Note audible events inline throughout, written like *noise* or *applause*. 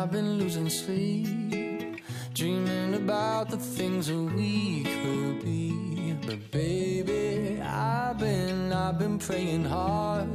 I've been losing sleep, dreaming about the things that we could be. But baby, I've been, I've been praying hard.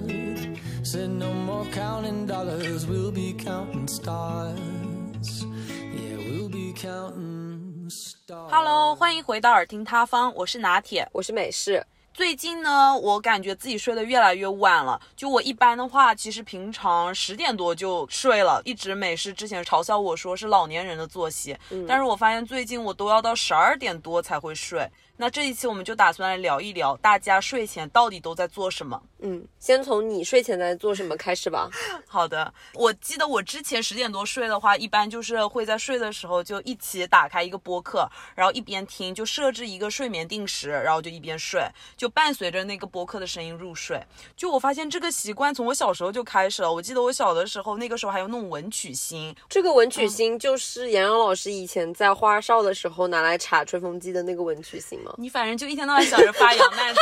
Said no more counting dollars, we'll be counting stars. Yeah, we'll be counting stars. Hello，欢迎回到耳听他方，我是拿铁。我是美式， 最近呢，我感觉自己睡得越来越晚了。就我一般的话，其实平常十点多就睡了，一直美式之前嘲笑我说是老年人的作息，但是我发现最近我都要到十二点多才会睡。那这一期我们就打算来聊一聊，大家睡前到底都在做什么。嗯，先从你睡前在做什么开始吧。*laughs* 好的，我记得我之前十点多睡的话，一般就是会在睡的时候就一起打开一个播客，然后一边听，就设置一个睡眠定时，然后就一边睡，就伴随着那个播客的声音入睡。就我发现这个习惯从我小时候就开始了。我记得我小的时候，那个时候还有那种文曲星，这个文曲星就是杨洋老师以前在花少的时候拿来插吹风机的那个文曲星吗你反正就一天到晚想着发扬 *laughs* 烂茶。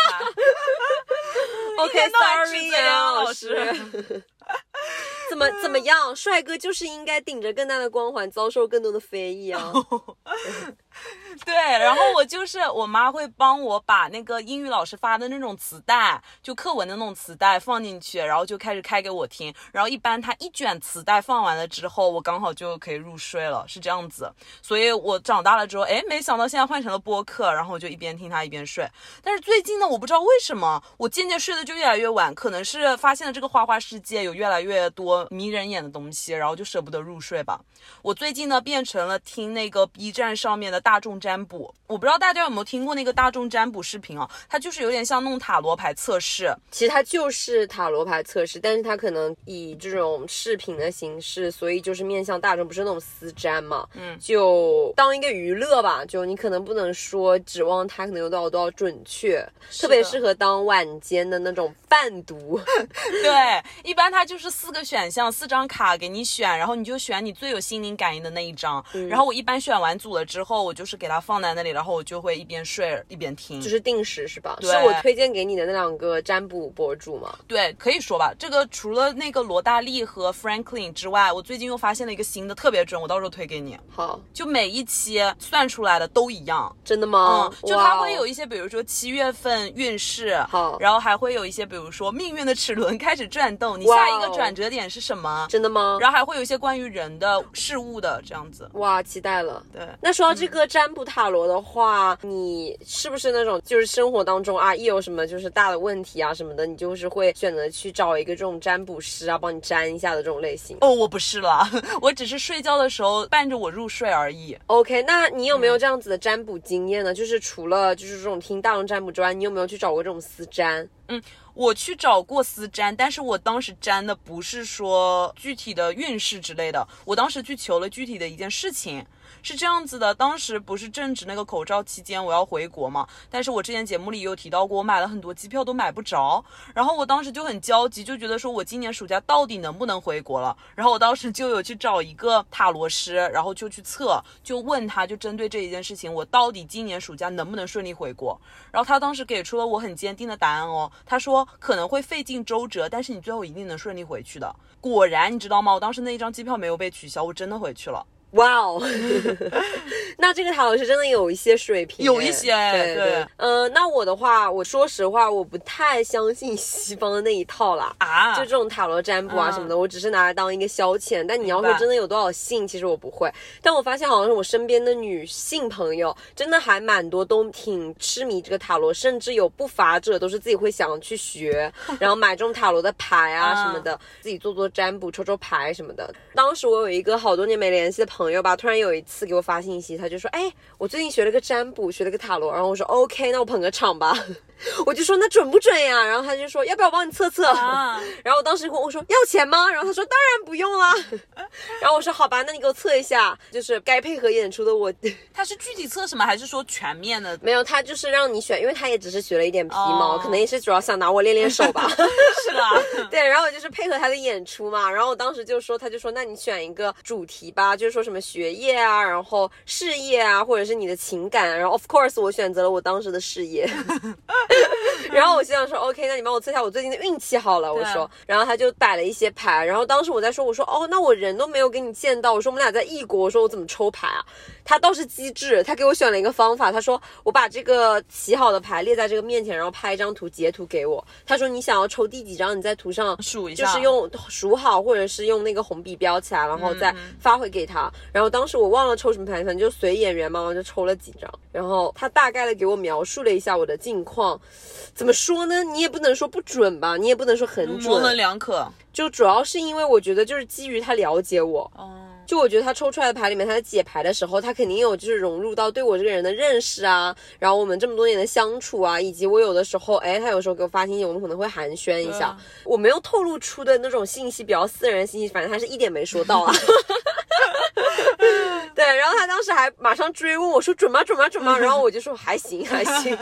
一天到晚指？OK，Sorry，责杨杨老师。*laughs* 怎么怎么样？帅哥就是应该顶着更大的光环，遭受更多的非议啊！*laughs* *laughs* 对，然后我就是我妈会帮我把那个英语老师发的那种磁带，就课文的那种磁带放进去，然后就开始开给我听。然后一般她一卷磁带放完了之后，我刚好就可以入睡了，是这样子。所以我长大了之后，哎，没想到现在换成了播客，然后我就一边听它一边睡。但是最近呢，我不知道为什么，我渐渐睡得就越来越晚，可能是发现了这个花花世界有越来越多迷人眼的东西，然后就舍不得入睡吧。我最近呢变成了听那个 B 站上面的大众占卜，我不知道大家有没有听过那个大众占卜视频啊？它就是有点像弄塔罗牌测试，其实它就是塔罗牌测试，但是它可能以这种视频的形式，所以就是面向大众，不是那种私占嘛。嗯就当一个娱乐吧，就你可能不能说指望它可能有多少多少准确，特别适合当晚间的那种伴读。*laughs* *laughs* 对，一般它就是四个选项，四张卡给你选，然后你就选你最有心灵感应的那一张。然后我一般选完组了之后，我就是给它放在那里，然后我就会一边睡一边听。就是定时是吧？对是我推荐给你的那两个占卜博主吗？对，可以说吧。这个除了那个罗大力和 Franklin 之外，我最近又发现了一个新的，特别准，我到时候推给你。好，就每一期算出来的都一样。真的吗？嗯，就它会有一些，比如说七月份运势，好然后还会有一些，比如说命运的齿轮开始转动，你下一个哦转折点是什么？真的吗？然后还会有一些关于人的事物的这样子。哇，期待了。对，那说到这个占卜塔罗的话，你是不是那种就是生活当中啊，一有什么就是大的问题啊什么的，你就是会选择去找一个这种占卜师啊，帮你占一下的这种类型？哦，我不是啦，*laughs* 我只是睡觉的时候伴着我入睡而已。OK，那你有没嗯有这样子的占卜经验呢？就是除了就是这种听大众占卜之外，你有没有去找过这种私占？嗯我去找过私占，但是我当时占的不是说具体的运势之类的，我当时去求了具体的一件事情。是这样子的，当时不是正值那个口罩期间，我要回国嘛。但是我之前节目里有提到过，我买了很多机票都买不着，然后我当时就很焦急，就觉得说我今年暑假到底能不能回国了。然后我当时就有去找一个塔罗师，然后就去测，就问他，就针对这一件事情，我到底今年暑假能不能顺利回国？然后他当时给出了我很坚定的答案哦，他说可能会费尽周折，但是你最后一定能顺利回去的。果然，你知道吗？我当时那一张机票没有被取消，我真的回去了。哇哦，那这个塔罗师真的有一些水平欸，有一些对对呃，那我的话，我说实话，我不太相信西方的那一套啦。啊，就这种塔罗占卜啊嗯什么的，我只是拿来当一个消遣。但你要说真的有多少信，其实我不会。但我发现好像是我身边的女性朋友，真的还蛮多都挺痴迷这个塔罗，甚至有不乏者都是自己会想去学，*laughs* 然后买这种塔罗的牌啊什么的，自己做做占卜、抽抽牌什么的。当时我有一个好多年没联系的朋友吧，突然有一次给我发信息，他就说：“哎，我最近学了个占卜，学了个塔罗。”然后我说：“OK，那我捧个场吧。*laughs* ”我就说：“那准不准呀？”然后他就说：“要不要我帮你测测？”啊，*laughs* 然后我当时跟我说要钱吗？然后他说当然不用啦。*laughs* 然后我说好吧，那你给我测一下，就是该配合演出的我。他是具体测什么，还是说全面的？没有，他就是让你选，因为他也只是学了一点皮毛，哦可能也是主要想拿我练练手吧。是吧，对，然后我就是配合他的演出嘛。然后我当时就说，他就说，那你选一个主题吧，就是说什么学业啊，然后事业啊，或者是你的情感，然后 of course 我选择了我当时的事业，*laughs* 然后我心想说 OK，那你帮我测一下我最近的运气好了，我说，然后他就摆了一些牌，然后当时我在说，我说哦，那我人都没有给你见到，我说我们俩在异国，我说我怎么抽牌啊？他倒是机智，他给我选了一个方法，他说我把这个洗好的牌列在这个面前，然后拍一张图截图给我，他说你想要抽第几张，你在图上数一下，就是用数好，或者是用那个红笔标起来，然后再发回给他。然后当时我忘了抽什么牌，反正就随演员嘛，我就抽了几张。然后他大概的给我描述了一下我的近况，怎么说呢？你也不能说不准吧，你也不能说很准，模棱两可。就主要是因为我觉得就是基于他了解我，哦，就我觉得他抽出来的牌里面，他在解牌的时候，他肯定有就是融入到对我这个人的认识啊，然后我们这么多年的相处啊，以及我有的时候，哎，他有时候给我发信息，我们可能会寒暄一下，我没有透露出的那种信息，比较私人的信息，反正他是一点没说到啊。*laughs* *laughs* 对，然后他当时还马上追问我说准吗？准吗？准吗？然后我就说还行，*laughs* 还行。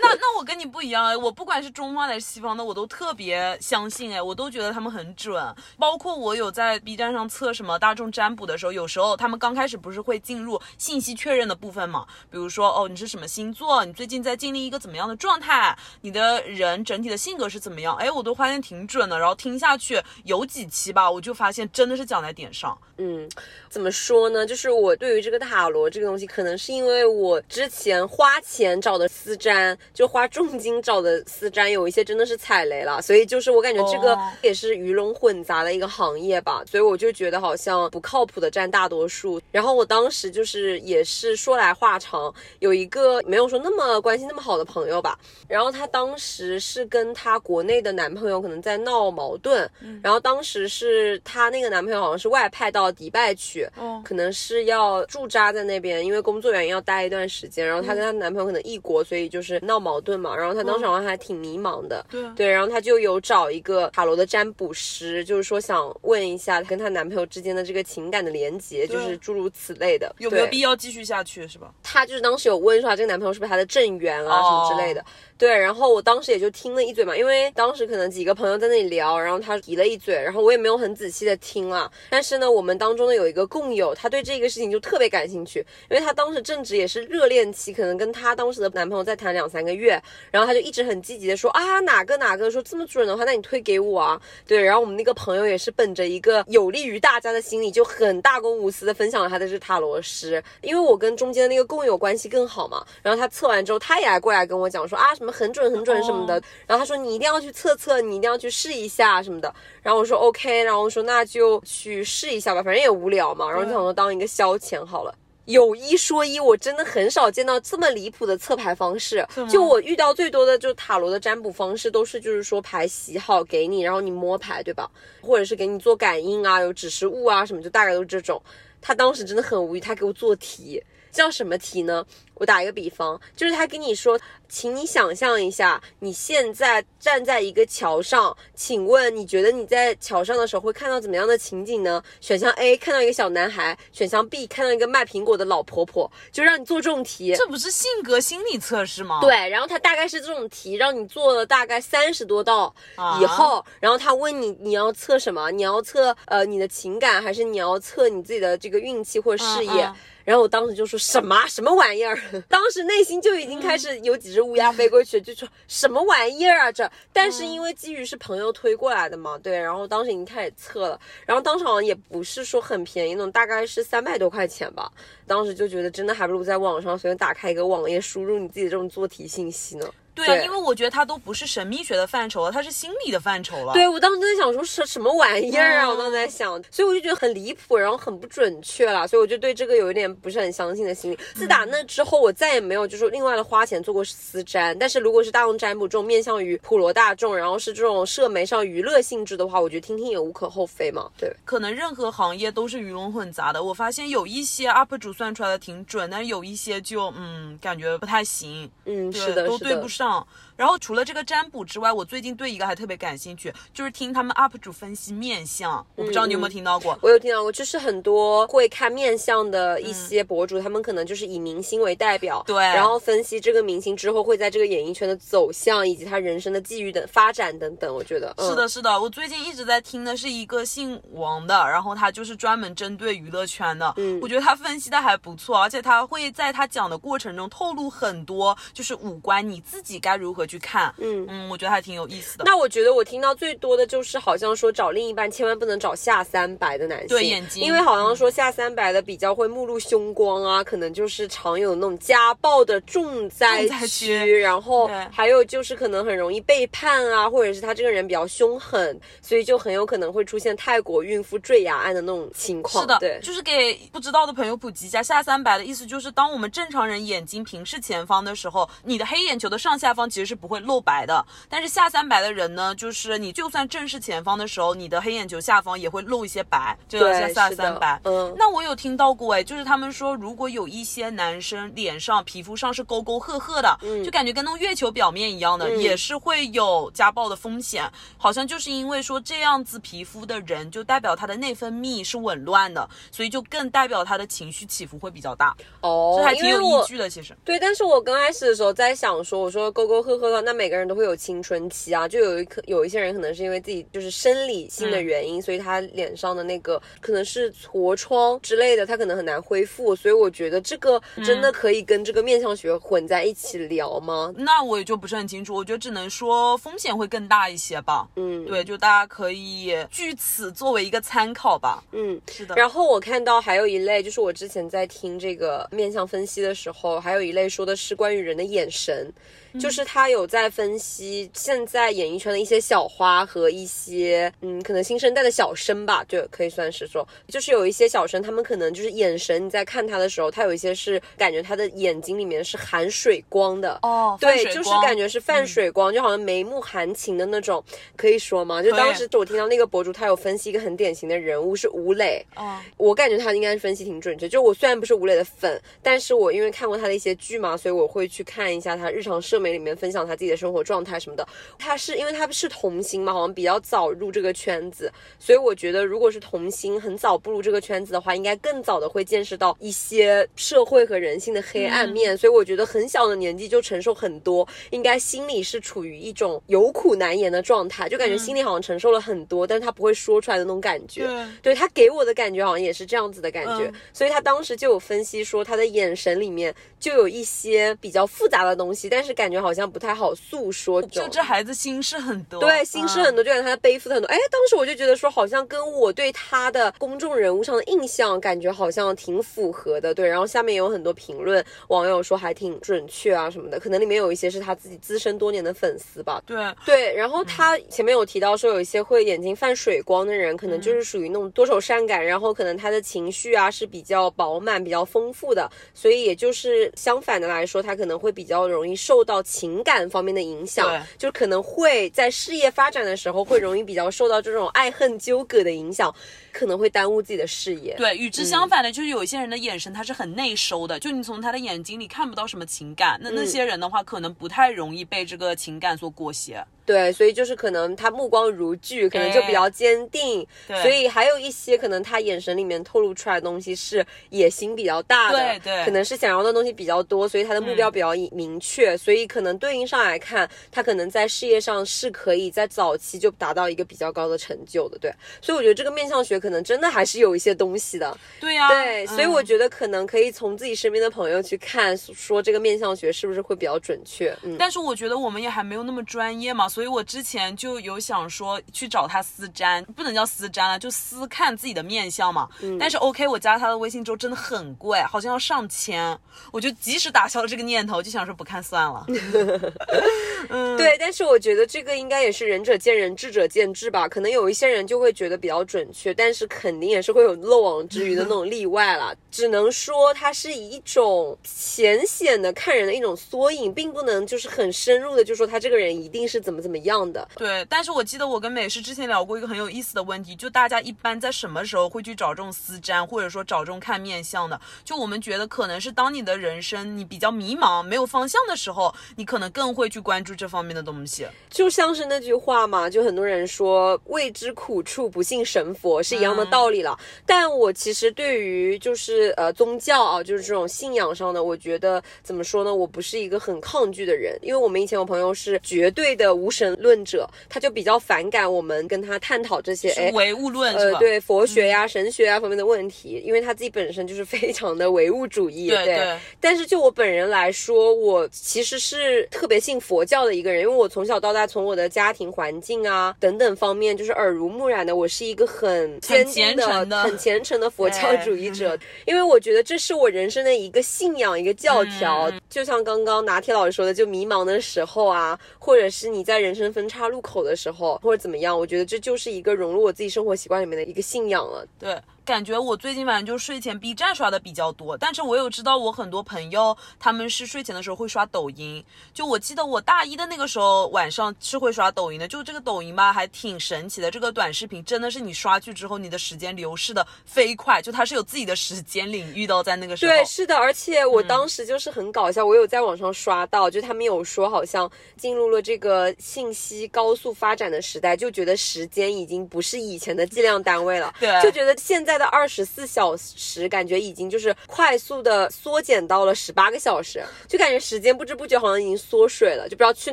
那那我跟你不一样哎，我不管是中方还是西方的，我都特别相信哎，我都觉得他们很准。包括我有在 B 站上测什么大众占卜的时候，有时候他们刚开始不是会进入信息确认的部分嘛？比如说哦，你是什么星座？你最近在经历一个怎么样的状态？你的人整体的性格是怎么样？哎，我都发现挺准的。然后听下去有几期吧，我就发现真的是讲在点上。嗯，怎么说呢？就是我对于这个塔罗这个东西，可能是因为我之前花钱找的私占，就花重金找的私占，有一些真的是踩雷了，所以就是我感觉这个也是鱼龙混杂的一个行业吧，所以我就觉得好像不靠谱的占大多数。然后我当时就是也是说来话长，有一个没有说那么关系那么好的朋友吧，然后她当时是跟她国内的男朋友可能在闹矛盾，然后当时是她那个男朋友好像是外派到。迪拜去，可能是要驻扎在那边，因为工作原因要待一段时间。然后她跟她男朋友可能异国，所以就是闹矛盾嘛。然后她当时好像还挺迷茫的，对对。然后她就有找一个塔罗的占卜师，就是说想问一下跟她男朋友之间的这个情感的连接，就是诸如此类的，有没有必要继续下去，是吧？她就是当时有问说，这个男朋友是不是她的正缘啊，什么之类的。对，然后我当时也就听了一嘴嘛，因为当时可能几个朋友在那里聊，然后他提了一嘴，然后我也没有很仔细的听了。但是呢，我们当中呢有一个共友，他对这个事情就特别感兴趣，因为他当时正值也是热恋期，可能跟他当时的男朋友在谈两三个月，然后他就一直很积极的说啊哪个哪个说这么准的话，那你推给我啊。对，然后我们那个朋友也是本着一个有利于大家的心理，就很大公无私的分享了他的这塔罗师，因为我跟中间的那个共友关系更好嘛，然后他测完之后，他也来过来跟我讲说啊什么。很准很准什么的，然后他说你一定要去测测，你一定要去试一下什么的。然后我说 OK，然后我说那就去试一下吧，反正也无聊嘛。然后就想说当一个消遣好了。有一说一，我真的很少见到这么离谱的测牌方式。就我遇到最多的，就塔罗的占卜方式，都是就是说牌洗好给你，然后你摸牌，对吧？或者是给你做感应啊，有指示物啊什么，就大概都是这种。他当时真的很无语，他给我做题，叫什么题呢？我打一个比方，就是他跟你说，请你想象一下，你现在站在一个桥上，请问你觉得你在桥上的时候会看到怎么样的情景呢？选项 A 看到一个小男孩，选项 B 看到一个卖苹果的老婆婆，就让你做这种题。这不是性格心理测试吗？对，然后他大概是这种题，让你做了大概三十多道以后，然后他问你你要测什么？你要测呃你的情感，还是你要测你自己的这个运气或事业？然后我当时就说什么什么玩意儿，*laughs* 当时内心就已经开始有几只乌鸦飞过去，就说什么玩意儿啊这。但是因为基于是朋友推过来的嘛，对，然后当时已经开始测了，然后当时好像也不是说很便宜那种，大概是三百多块钱吧。当时就觉得真的还不如在网上随便打开一个网页，输入你自己这种做题信息呢。对啊，因为我觉得它都不是神秘学的范畴了，它是心理的范畴了。对我当时在想说是什么玩意儿啊，我当时在想，所以我就觉得很离谱，然后很不准确了，所以我就对这个有一点不是很相信的心理。自打那之后，我再也没有就是另外的花钱做过私占。但是如果是大众占卜这种面向于普罗大众，然后是这种社媒上娱乐性质的话，我觉得听听也无可厚非嘛。对，可能任何行业都是鱼龙混杂的。我发现有一些 UP 主算出来的挺准，但有一些就嗯感觉不太行。嗯，是的，都对不上。 그. 然后除了这个占卜之外，我最近对一个还特别感兴趣，就是听他们 UP 主分析面相。我不知道你有没有听到过？我有听到过，就是很多会看面相的一些博主，他们可能就是以明星为代表，对然后分析这个明星之后会在这个演艺圈的走向，以及他人生的际遇的发展等等。我觉得、嗯、是的，是的，我最近一直在听的是一个姓王的，然后他就是专门针对娱乐圈的，嗯我觉得他分析的还不错，而且他会在他讲的过程中透露很多，就是五官你自己该如何去看，嗯嗯，我觉得还挺有意思的。那我觉得我听到最多的就是好像说找另一半千万不能找下三白的男性，对眼睛因为好像说下三白的比较会目露凶光啊，可能就是常有那种家暴的重灾区，然后还有就是可能很容易背叛啊，或者是他这个人比较凶狠，所以就很有可能会出现泰国孕妇坠崖案的那种情况。是的，对，就是给不知道的朋友普及一下，下三白的意思就是，当我们正常人眼睛平视前方的时候，你的黑眼球的上下方其实是不会露白的。但是下三白的人呢，就是你就算正视前方的时候，你的黑眼球下方也会露一些白，这个叫对，下三白。嗯，那我有听到过哎，就是他们说，如果有一些男生脸上、皮肤上是沟沟壑壑的，就感觉跟那种月球表面一样的，嗯也是会有家暴的风险。好像就是因为说这样子皮肤的人，就代表他的内分泌是紊乱的，所以就更代表他的情绪起伏会比较大，哦，这还挺有依据的。其实，对，但是我刚开始的时候在想说，我说沟沟壑壑的，那每个人都会有青春期啊，就有一可有一些人可能是因为自己就是生理性的原因，所以他脸上的那个可能是痤疮之类的，他可能很难恢复，所以我觉得这个真的可以跟这个面相学混在一起聊吗？那我也就不是很清楚，我觉得只能说风险会更大一些吧。嗯，对，就大家可以据此作为一个参考吧。嗯，是的，然后我看到还有一类，就是我之前在听这个面相分析的时候，还有一类说的是关于人的眼神，就是他有在分析现在演艺圈的一些小花和一些嗯，可能新生代的小生吧，就，可以算是说，就是有一些小生，他们可能就是眼神，你在看他的时候，他有一些是感觉他的眼睛里面是含水光的。哦，对，就是感觉是泛水光，就好像眉目含情的那种，可以说吗？就当时我听到那个博主，他有分析一个很典型的人物是吴磊，嗯我感觉他应该是分析挺准确。就我虽然不是吴磊的粉，但是我因为看过他的一些剧嘛，所以我会去看一下他日常社媒里面分享他自己的生活状态什么的。他是因为他是童星嘛，好像比较早入这个圈子，所以我觉得如果是童星很早步入这个圈子的话，应该更早的会见识到一些社会和人性的黑暗面。所以我觉得很小的年纪就承受很多，应该心里是处于一种有苦难言的状态，就感觉心里好像承受了很多，但是他不会说出来的那种感觉。对对他给我的感觉好像也是这样子的感觉，嗯所以他当时就有分析说他的眼神里面就有一些比较复杂的东西，但是感觉好像不太好诉说。就这孩子心事很多，对，心事很多。多，就感觉他背负的很多。哎，当时我就觉得说，好像跟我对他的公众人物上的印象，感觉好像挺符合的。对，然后下面有很多评论，网友说还挺准确啊什么的，可能里面有一些是他自己资深多年的粉丝吧。对，对，然后他前面有提到说，有一些会眼睛泛水光的人，可能就是属于那种多愁善感，然后可能他的情绪啊是比较饱满、比较丰富的，所以也就是相反的来说，他可能会比较容易受到情感方面的影响对，就可能会在事业发展的时候会容易比较受到这种爱恨纠葛的影响，可能会耽误自己的事业。对，与之相反的，就是有一些人的眼神他是很内收的，就你从他的眼睛里看不到什么情感。那那些人的话，可能不太容易被这个情感所裹挟。对，所以就是可能他目光如炬，可能就比较坚定，对。所以还有一些可能他眼神里面透露出来的东西是野心比较大的，对对。可能是想要的东西比较多，所以他的目标比较明确，所以可能对应上来看，他可能在事业上是可以在早期就达到一个比较高的成就的，对，所以我觉得这个面相学可能真的还是有一些东西的，对呀、对，所以我嗯觉得可能可以从自己身边的朋友去看，说这个面相学是不是会比较准确，嗯。但是我觉得我们也还没有那么专业嘛，所以我之前就有想说去找他私占，不能叫私占了，就私看自己的面相嘛。嗯但是 OK，我加他的微信之后真的很贵，好像要上千，我就及时打消了这个念头，就想说不看算了。*laughs* 嗯，*laughs* 对，但是我觉得这个应该也是仁者见仁，智者见智吧。可能有一些人就会觉得比较准确，但是肯定也是会有漏网之鱼的那种例外了。只能说它是以一种浅显的看人的一种缩影，并不能就是很深入的就说他这个人一定是怎么怎么样的。对，但是我记得我跟美诗之前聊过一个很有意思的问题，就大家一般在什么时候会去找这种私占，或者说找这种看面相的？就我们觉得可能是当你的人生你比较迷茫、没有方向的时候，你可能更会去关注注这方面的东西。就像是那句话嘛，就很多人说未知苦处不信神佛是一样的道理了。但我其实对于就是呃宗教啊，就是这种信仰上的，我觉得怎么说呢？我不是一个很抗拒的人，因为我们以前有朋友是绝对的无神论者，他就比较反感我们跟他探讨这些哎唯物论？呃对佛学呀、神学呀方面的问题，因为他自己本身就是非常的唯物主义，对对但是就我本人来说，我其实是特别信佛教的一个人，因为我从小到大从我的家庭环境啊等等方面，就是耳濡目染的，我是一个很坚定虔诚的很虔诚的佛教主义者。因为我觉得这是我人生的一个信仰，一个教条。嗯就像刚刚拿铁老师说的，就迷茫的时候啊，或者是你在人生分叉路口的时候，或者怎么样，我觉得这就是一个融入我自己生活习惯里面的一个信仰了。对，感觉我最近反正就睡前 B 站刷的比较多，但是我有知道我很多朋友他们是睡前的时候会刷抖音。就我记得我大一的那个时候晚上是会刷抖音的，就这个抖音吧还挺神奇的，这个短视频真的是你刷剧之后，你的时间流逝的飞快，就它是有自己的时间领域的哦，在那个时候。对，是的，而且我当时就是很搞笑，我有在网上刷到，就他们有说好像进入了这个信息高速发展的时代，就觉得时间已经不是以前的计量单位了，对就觉得现在的二十四小时感觉已经就是快速的缩减到了十八个小时，就感觉时间不知不觉好像已经缩水了，就不知道去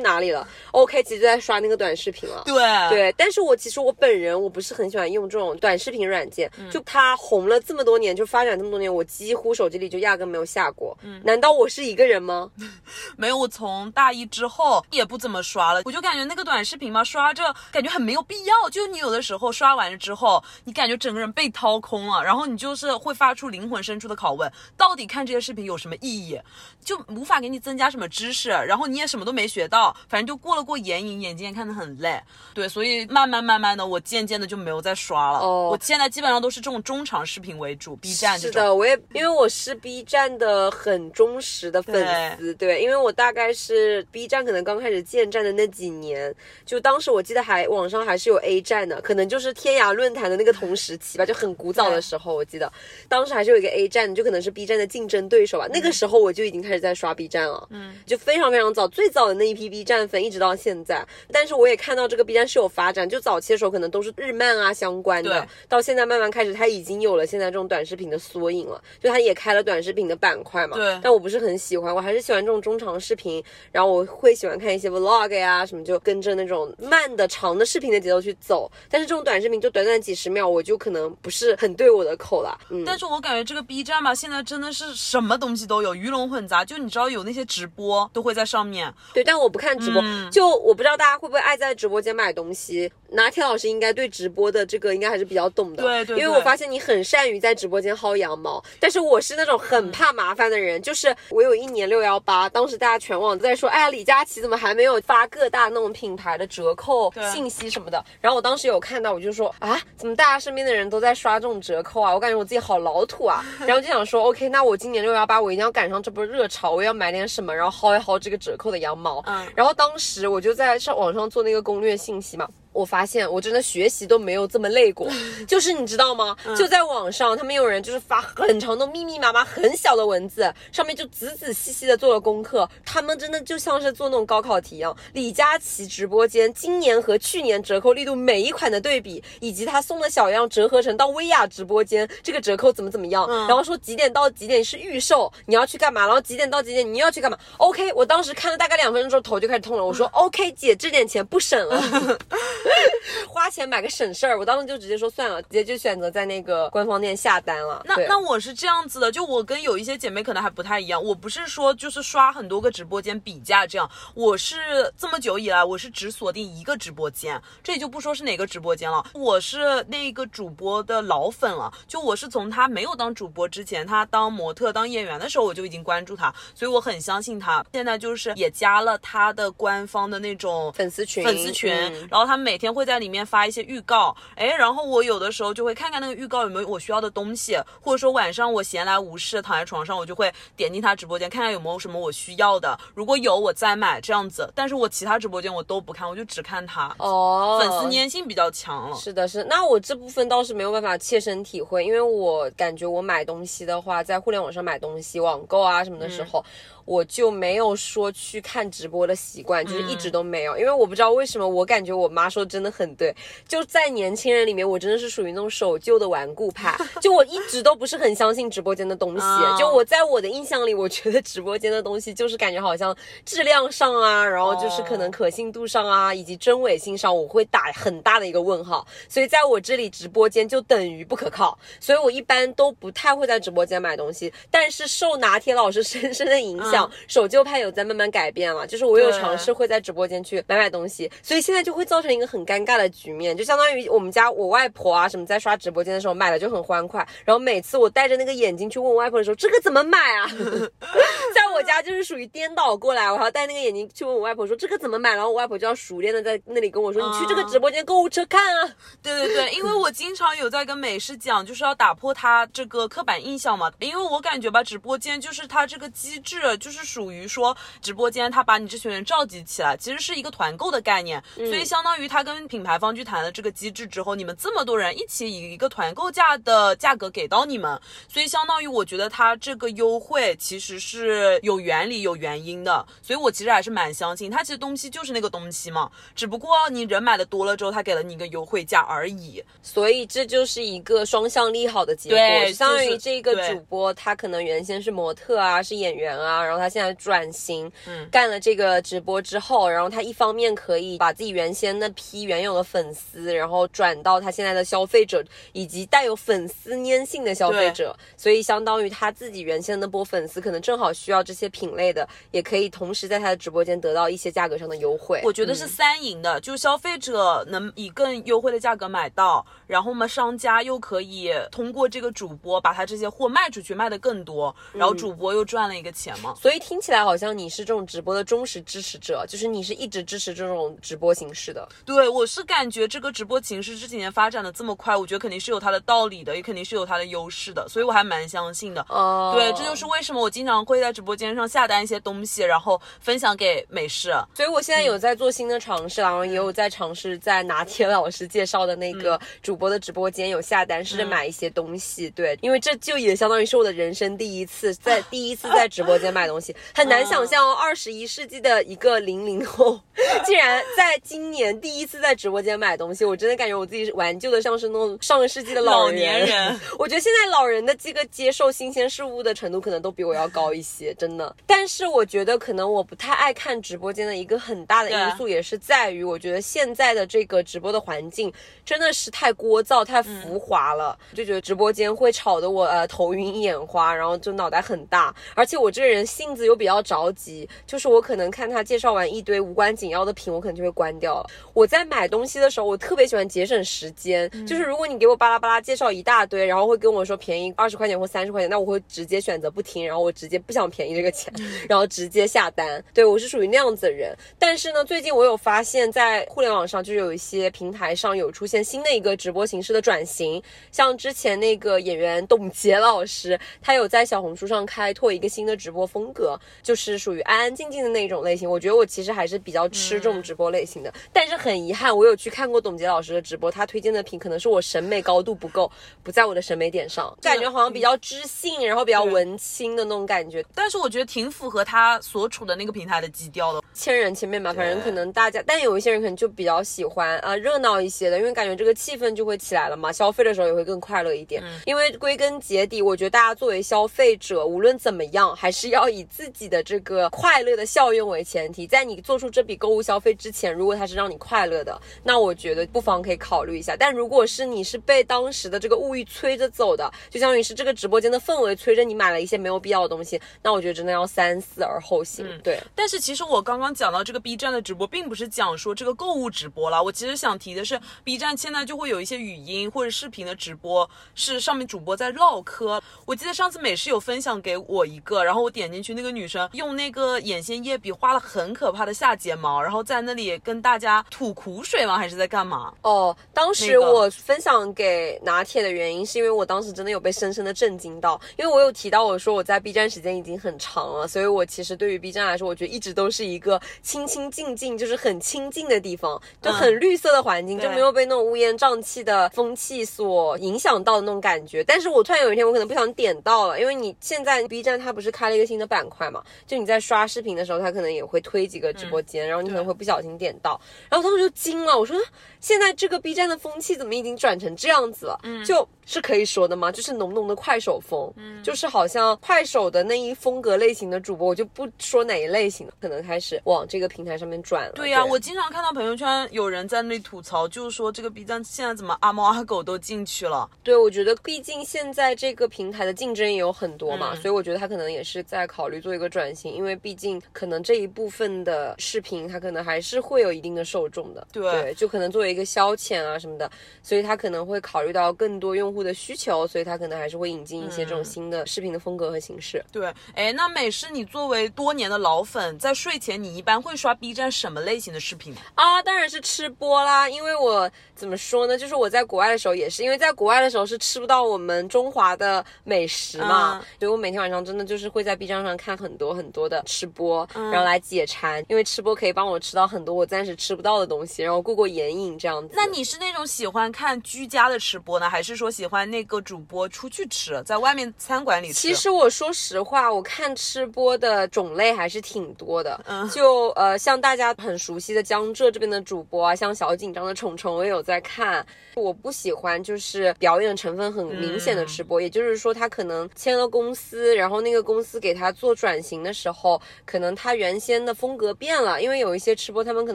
哪里了。OK，其实就在刷那个短视频了。对对，但是我其实我本人我不是很喜欢用这种短视频软件，嗯就它红了这么多年，就发展这么多年，我几乎手机里就压根没有下过。嗯难道我是一个人吗？*laughs* 没有，我从大一之后也不怎么刷了，我就感觉那个短视频嘛，刷着感觉很没有必要。就你有的时候刷完了之后，你感觉整个人被掏空了，然后你就是会发出灵魂深处的拷问：到底看这些视频有什么意义？就无法给你增加什么知识，然后你也什么都没学到，反正就过了过眼瘾，眼睛也看得很累。对，所以慢慢慢慢的，我渐渐的就没有再刷了。哦我现在基本上都是这种中长视频为主，B 站这种。是的，我也因为我是 B 站的很忠实的粉丝，对，因为我大概是 B 站可能刚开始建站的那几年，就当时我记得还网上还是有 A 站的，可能就是天涯论坛的那个同时期吧，就很古早的时候，我记得当时还是有一个 A 站，就可能是 B 站的竞争对手吧。那个时候我就已经开始在刷 B 站了，嗯，就非常非常早，最早的那一批 B 站粉一直到现在。但是我也看到这个 B 站是有发展，就早期的时候可能都是日漫啊相关的对，到现在慢慢开始，它已经有了现在这种短视频的缩影了，就它也开了短视频的板块嘛。对但我不是很喜欢，我还是喜欢这种中长视频，然后我会喜欢看一些 vlog 呀什么，就跟着那种慢的长的视频的节奏去走。但是这种短视频就短短几十秒，我就可能不是很对我的口了。嗯，但是我感觉这个 B 站吧，现在真的是什么东西都有，鱼龙混杂。就你知道有那些直播都会在上面，对，但我不看直播，嗯就我不知道大家会不会爱在直播间买东西。拿铁老师应该对直播的这个应该还是比较懂的，对对对因为我发现你很善于在直播间薅羊毛，但是我是那种很怕麻烦的人，就是我有一年六幺八，当时大家全网都在说，哎呀，李佳琦怎么还没有发各大那种品牌的折扣信息什么的？然后我当时有看到，我就说啊，怎么大家身边的人都在刷这种折扣啊？我感觉我自己好老土啊。*laughs* 然后就想说，OK，那我今年六幺八我一定要赶上这波热潮，我要买点什么，然后薅一薅这个折扣的羊毛。嗯然后当时我就在上网上做那个攻略信息嘛。我发现我真的学习都没有这么累过，*laughs* 就是你知道吗？就在网上，他们有人就是发很长的密密麻麻很小的文字，上面就仔仔细细的做了功课。他们真的就像是做那种高考题一样。李佳琦直播间今年和去年折扣力度每一款的对比，以及他送的小样折合成到薇娅直播间这个折扣怎么怎么样，然后说几点到几点是预售，你要去干嘛？然后几点到几点你要去干嘛？OK，我当时看了大概两分钟之后头就开始痛了，我说 *laughs* OK 姐这点钱不省了。*laughs* *laughs* 花钱买个省事儿，我当时就直接说算了，直接就选择在那个官方店下单了。那那我是这样子的，就我跟有一些姐妹可能还不太一样，我不是说就是刷很多个直播间比价这样，我是这么久以来我是只锁定一个直播间，这也就不说是哪个直播间了，我是那个主播的老粉了，就我是从他没有当主播之前，他当模特当演员的时候我就已经关注他，所以我很相信他，现在就是也加了他的官方的那种粉丝群粉丝群，嗯然后他每每天会在里面发一些预告，哎，然后我有的时候就会看看那个预告有没有我需要的东西，或者说晚上我闲来无事躺在床上，我就会点进他直播间看看有没有什么我需要的，如果有我再买这样子。但是我其他直播间我都不看，我就只看他，哦，粉丝粘性比较强了。是的，是。那我这部分倒是没有办法切身体会，因为我感觉我买东西的话，在互联网上买东西、网购啊什么的时候。我就没有说去看直播的习惯，就是一直都没有，因为我不知道为什么，我感觉我妈说真的很对，就在年轻人里面，我真的是属于那种守旧的顽固派，*laughs* 就我一直都不是很相信直播间的东西，就我在我的印象里，我觉得直播间的东西就是感觉好像质量上啊，然后就是可能可信度上啊，以及真伪性上，我会打很大的一个问号，所以在我这里直播间就等于不可靠，所以我一般都不太会在直播间买东西，但是受拿铁老师深深的影响。守旧派有在慢慢改变了，就是我有尝试会在直播间去买买东西，所以现在就会造成一个很尴尬的局面，就相当于我们家我外婆啊什么在刷直播间的时候买了就很欢快，然后每次我带着那个眼睛去问我外婆的时候，这个怎么买啊？*laughs* 在我家就是属于颠倒过来，我还要带那个眼睛去问我外婆说这个怎么买，然后我外婆就要熟练的在那里跟我说，你去这个直播间购物车看啊。对对对，因为我经常有在跟美式讲，就是要打破他这个刻板印象嘛，因为我感觉吧，直播间就是他这个机制就。是属于说直播间，他把你这群人召集起来，其实是一个团购的概念，所以相当于他跟品牌方去谈了这个机制之后，你们这么多人一起以一个团购价的价格给到你们，所以相当于我觉得他这个优惠其实是有原理有原因的，所以我其实还是蛮相信他其实东西就是那个东西嘛，只不过你人买的多了之后，他给了你一个优惠价而已，所以这就是一个双向利好的结果，相当于这个主播他可能原先是模特啊，是演员啊，然后。他现在转型，嗯，干了这个直播之后，然后他一方面可以把自己原先那批原有的粉丝，然后转到他现在的消费者，以及带有粉丝粘性的消费者，所以相当于他自己原先那波粉丝可能正好需要这些品类的，也可以同时在他的直播间得到一些价格上的优惠。我觉得是三赢的，就消费者能以更优惠的价格买到，然后嘛，商家又可以通过这个主播把他这些货卖出去，卖的更多，然后主播又赚了一个钱嘛。所所以听起来好像你是这种直播的忠实支持者，就是你是一直支持这种直播形式的。对，我是感觉这个直播形式这几年发展的这么快，我觉得肯定是有它的道理的，也肯定是有它的优势的，所以我还蛮相信的。哦，对，这就是为什么我经常会在直播间上下单一些东西，然后分享给美式。所以我现在有在做新的尝试，然后也有在尝试在拿铁老师介绍的那个主播的直播间有下单，试着买一些东西。对，因为这就也相当于是我的人生第一次，在 *laughs* 第一次在直播间买东西。很难想象哦，二十一世纪的一个零零后，*laughs* 竟然在今年第一次在直播间买东西，我真的感觉我自己玩旧的像是那种上个世纪的老年人。*laughs* 我觉得现在老人的这个接受新鲜事物的程度，可能都比我要高一些，真的。但是我觉得可能我不太爱看直播间的一个很大的因素，也是在于我觉得现在的这个直播的环境真的是太聒噪、太浮华了，就觉得直播间会吵得我呃头晕眼花，然后就脑袋很大，而且我这个人性。子又比较着急，就是我可能看他介绍完一堆无关紧要的品，我可能就会关掉了。我在买东西的时候，我特别喜欢节省时间，就是如果你给我巴拉巴拉介绍一大堆，然后会跟我说便宜二十块钱或三十块钱，那我会直接选择不听，然后我直接不想便宜这个钱，*laughs* 然后直接下单。对我是属于那样子的人。但是呢，最近我有发现，在互联网上就是有一些平台上有出现新的一个直播形式的转型，像之前那个演员董洁老师，他有在小红书上开拓一个新的直播风格。就是属于安安静静的那种类型，我觉得我其实还是比较吃这种直播类型的。但是很遗憾，我有去看过董洁老师的直播，他推荐的品可能是我审美高度不够，不在我的审美点上，感觉好像比较知性，然后比较文青的那种感觉。但是我觉得挺符合他所处的那个平台的基调的，千人千面嘛，反正可能大家，但有一些人可能就比较喜欢啊热闹一些的，因为感觉这个气氛就会起来了嘛，消费的时候也会更快乐一点。因为归根结底，我觉得大家作为消费者，无论怎么样，还是要以。自己的这个快乐的效用为前提，在你做出这笔购物消费之前，如果它是让你快乐的，那我觉得不妨可以考虑一下。但如果是你是被当时的这个物欲催着走的，就相当于是这个直播间的氛围催着你买了一些没有必要的东西，那我觉得真的要三思而后行。对。但是其实我刚刚讲到这个 B 站的直播，并不是讲说这个购物直播了，我其实想提的是，B 站现在就会有一些语音或者视频的直播，是上面主播在唠嗑。我记得上次美式有分享给我一个，然后我点进去。那个女生用那个眼线液笔画了很可怕的下睫毛，然后在那里跟大家吐苦水吗？还是在干嘛？哦，当时我分享给拿铁的原因，是因为我当时真的有被深深的震惊到，因为我有提到我说我在 B 站时间已经很长了，所以我其实对于 B 站来说，我觉得一直都是一个清清静静，就是很清静的地方，就很绿色的环境，对就没有被那种乌烟瘴气的风气所影响到的那种感觉。但是我突然有一天，我可能不想点到了，因为你现在 B 站它不是开了一个新的板块嘛，就你在刷视频的时候，他可能也会推几个直播间，然后你可能会不小心点到，然后当时就惊了，我说现在这个 B 站的风气怎么已经转成这样子了？嗯就是可以说的吗？就是浓浓的快手风，嗯就是好像快手的那一风格类型的主播，我就不说哪一类型的，可能开始往这个平台上面转了。对呀、我经常看到朋友圈有人在那里吐槽，就是说这个 B 站现在怎么阿猫阿狗都进去了？对，我觉得毕竟现在这个平台的竞争也有很多嘛，嗯所以我觉得他可能也是在考虑做一个转型，因为毕竟可能这一部分的视频，它可能还是会有一定的受众的。对就可能作为一个消遣啊什么的，所以他可能会考虑到更多用户的需求，所以他可能还是会引进一些这种新的视频的风格和形式。对，哎，那美式，你作为多年的老粉，在睡前你一般会刷 B 站什么类型的视频？啊，当然是吃播啦，因为我怎么说呢，就是我在国外的时候也是，因为在国外的时候是吃不到我们中华的美食嘛，嗯所以我每天晚上真的就是会在 B 站上看很多很多的吃播，然后来解馋，因为吃播可以帮我吃到很多我暂时吃不到的东西，然后过过眼瘾这样子。那你是那种喜欢看居家的吃播呢，还是说喜欢那个主播出去吃，在外面餐馆里吃？其实我说实话，我看吃播的种类还是挺多的。嗯就呃，像大家很熟悉的江浙这边的主播啊，像小紧张的虫虫，我也有在看。我不喜欢就是表演成分很明显的吃播，也就是说他可能签了公司，然后那个公司给他做转型的时候，可能他原先的风格变了，因为有一些吃播他们可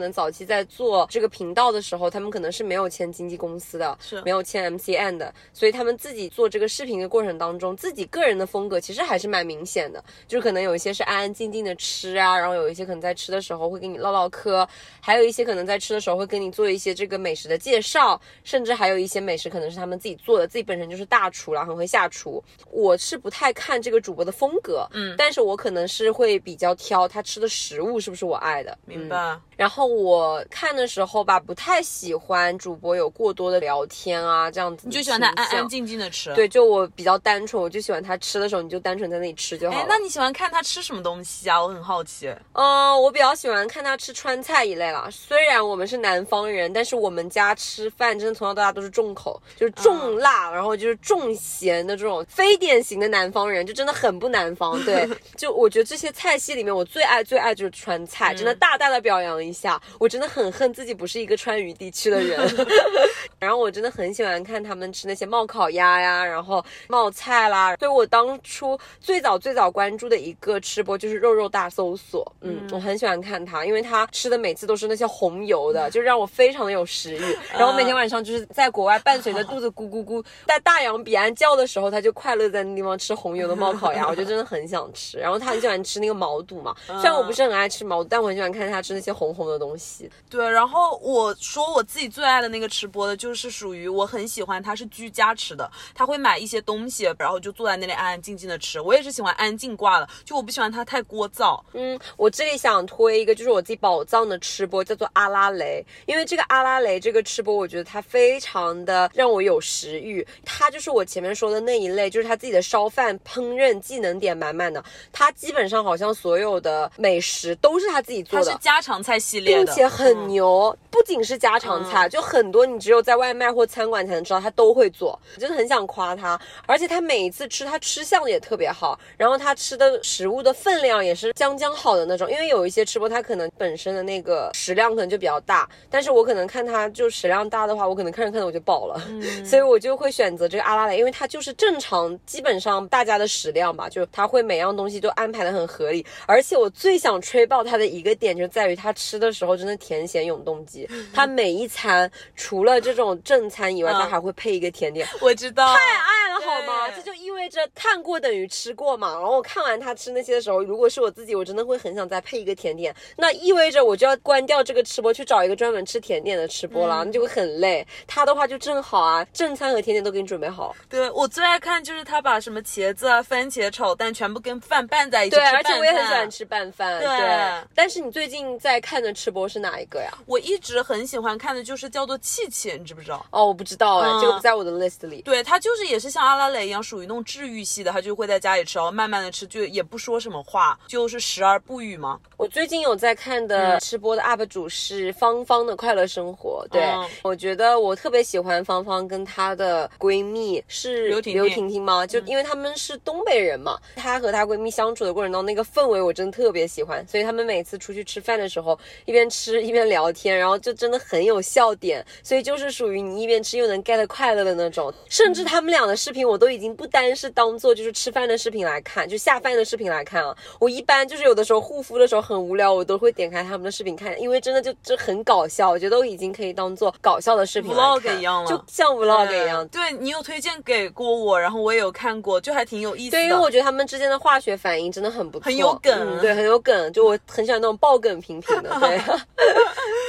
能早期在做这个频道的时候，他们可能是没有签经纪公司的，是没有签 MCN 的，所以他们自己做这个视频的过程当中，自己个人的风格其实还是蛮明显的，就是可能有一些是安安静静的吃啊，然后有一些可能在吃的时候会跟你唠唠嗑，还有一些可能在吃的时候会跟你做一些这个美食的介绍，甚至还有一些美食可能是他们自己做的，自己本身就是大厨啦，很会下厨。我是不太看这个主播的风格，嗯，但是我可能是会比较挑他吃的食物是不是我爱的，嗯明白。然后我看的时候吧，不太喜欢主播有过多的聊天啊，这样子。你就喜欢他安安静。静静的吃。对，就我比较单纯，我就喜欢他吃的时候，你就单纯在那里吃就好了。哎，那你喜欢看他吃什么东西啊？我很好奇。嗯，我比较喜欢看他吃川菜一类啦。虽然我们是南方人，但是我们家吃饭真的从小到大都是重口，就是重辣，然后就是重咸的这种非典型的南方人，就真的很不南方。对，*laughs* 就我觉得这些菜系里面，我最爱最爱就是川菜，真的大大的表扬一下。我真的很恨自己不是一个川渝地区的人。*laughs* 然后我真的很喜欢看他们吃那些冒烤鸭呀，然后冒菜啦。所以我当初最早最早关注的一个吃播就是肉肉大搜索，嗯，我很喜欢看他，因为他吃的每次都是那些红油的，就让我非常的有食欲。然后每天晚上就是在国外伴随着肚子咕咕咕在大洋彼岸叫的时候，他就快乐在那地方吃红油的冒烤鸭，我就真的很想吃。然后他很喜欢吃那个毛肚嘛，虽然我不是很爱吃毛肚，但我很喜欢看他吃那些红红的东西。对，然后我说我自己最爱的那个吃播的，就是属于我很喜欢他是居家吃的，他会买一些东西，然后就坐在那里安安静静的吃。我也是喜欢安静挂的，就我不喜欢他太聒噪。嗯，我这里想推一个，就是我自己宝藏的吃播，叫做阿拉蕾。因为这个阿拉蕾这个吃播，我觉得他非常的让我有食欲。他就是我前面说的那一类，就是他自己的烧饭烹饪技能点满满的。他基本上好像所有的美食都是他自己做的他是。家常菜系列并，且很嗯牛，不仅是家常菜，就很多你只有在外卖或餐馆才能知道，他都会做，真的很想夸他。而且他每一次吃，他吃相也特别好，然后他吃的食物的分量也是将将好的那种。因为有一些吃播，他可能本身的那个食量可能就比较大，但是我可能看他就食量大的话，我可能看着看着我就饱了，*laughs* 所以我就会选择这个阿拉蕾，因为它就是正常，基本上大家的食量吧，就他会每样东西都安排的很合理。而且我最想吹爆他的一个点就在于他吃的时候真的甜咸永动机，*laughs* 他每一餐除了这种正餐以外，他还会配一个甜点。我知道，太爱了，好吗？这就意味着看过等于吃过嘛。然后我看完他吃那些的时候，如果是我自己，我真的会很想再配一个甜点。那意味着我就要关掉这个吃播，去找一个专门吃甜点的吃播了，那就会很累。他的话就正好啊，正餐和甜点都给你准备好。对我最爱看就是他把什么茄子啊、番茄炒蛋全部跟饭拌在一起对，吃而且我也很喜欢吃拌饭。对但是你最近在看的吃播是哪一个呀？我一直很喜欢看的就是叫做气气，你知不知道？哦，我不知道哎，嗯这个不在我的 list 里。对他就是也是像阿拉蕾一样，属于那种治愈系的，他就会在家里吃，然后慢慢的吃，就也不说什么话，就是时而不语嘛。我最近有在看的吃播的 UP 主是芳芳的快乐生活，对、嗯我觉得我特别喜欢芳芳跟她的闺蜜是刘婷婷刘婷婷吗？就因为他们是东北人嘛，她和她闺蜜相处的过程当中，那个氛围我真的特别喜欢，所以他们每次出去吃饭的时候，一边吃一边聊天，然后就真的很有笑点，所以就是属于你一边吃又能 get 快乐的那种。*laughs* 甚至他们俩的视频，我都已经不单是当做就是吃饭的视频来看，就下饭的视频来看啊。我一般就是有的时候护肤的时候很无聊，我都会点开他们的视频看，因为真的就就很搞笑，我觉得都已经可以当做搞笑的视频 vlog 一样了就像 vlog 一样。对你有推荐给过我，然后我也有看过，就还挺有意思的。对，因为我觉得他们之间的化学反应真的很不错，很有梗。嗯对，很有梗，就我很喜欢那种爆梗频频的，*laughs* 对，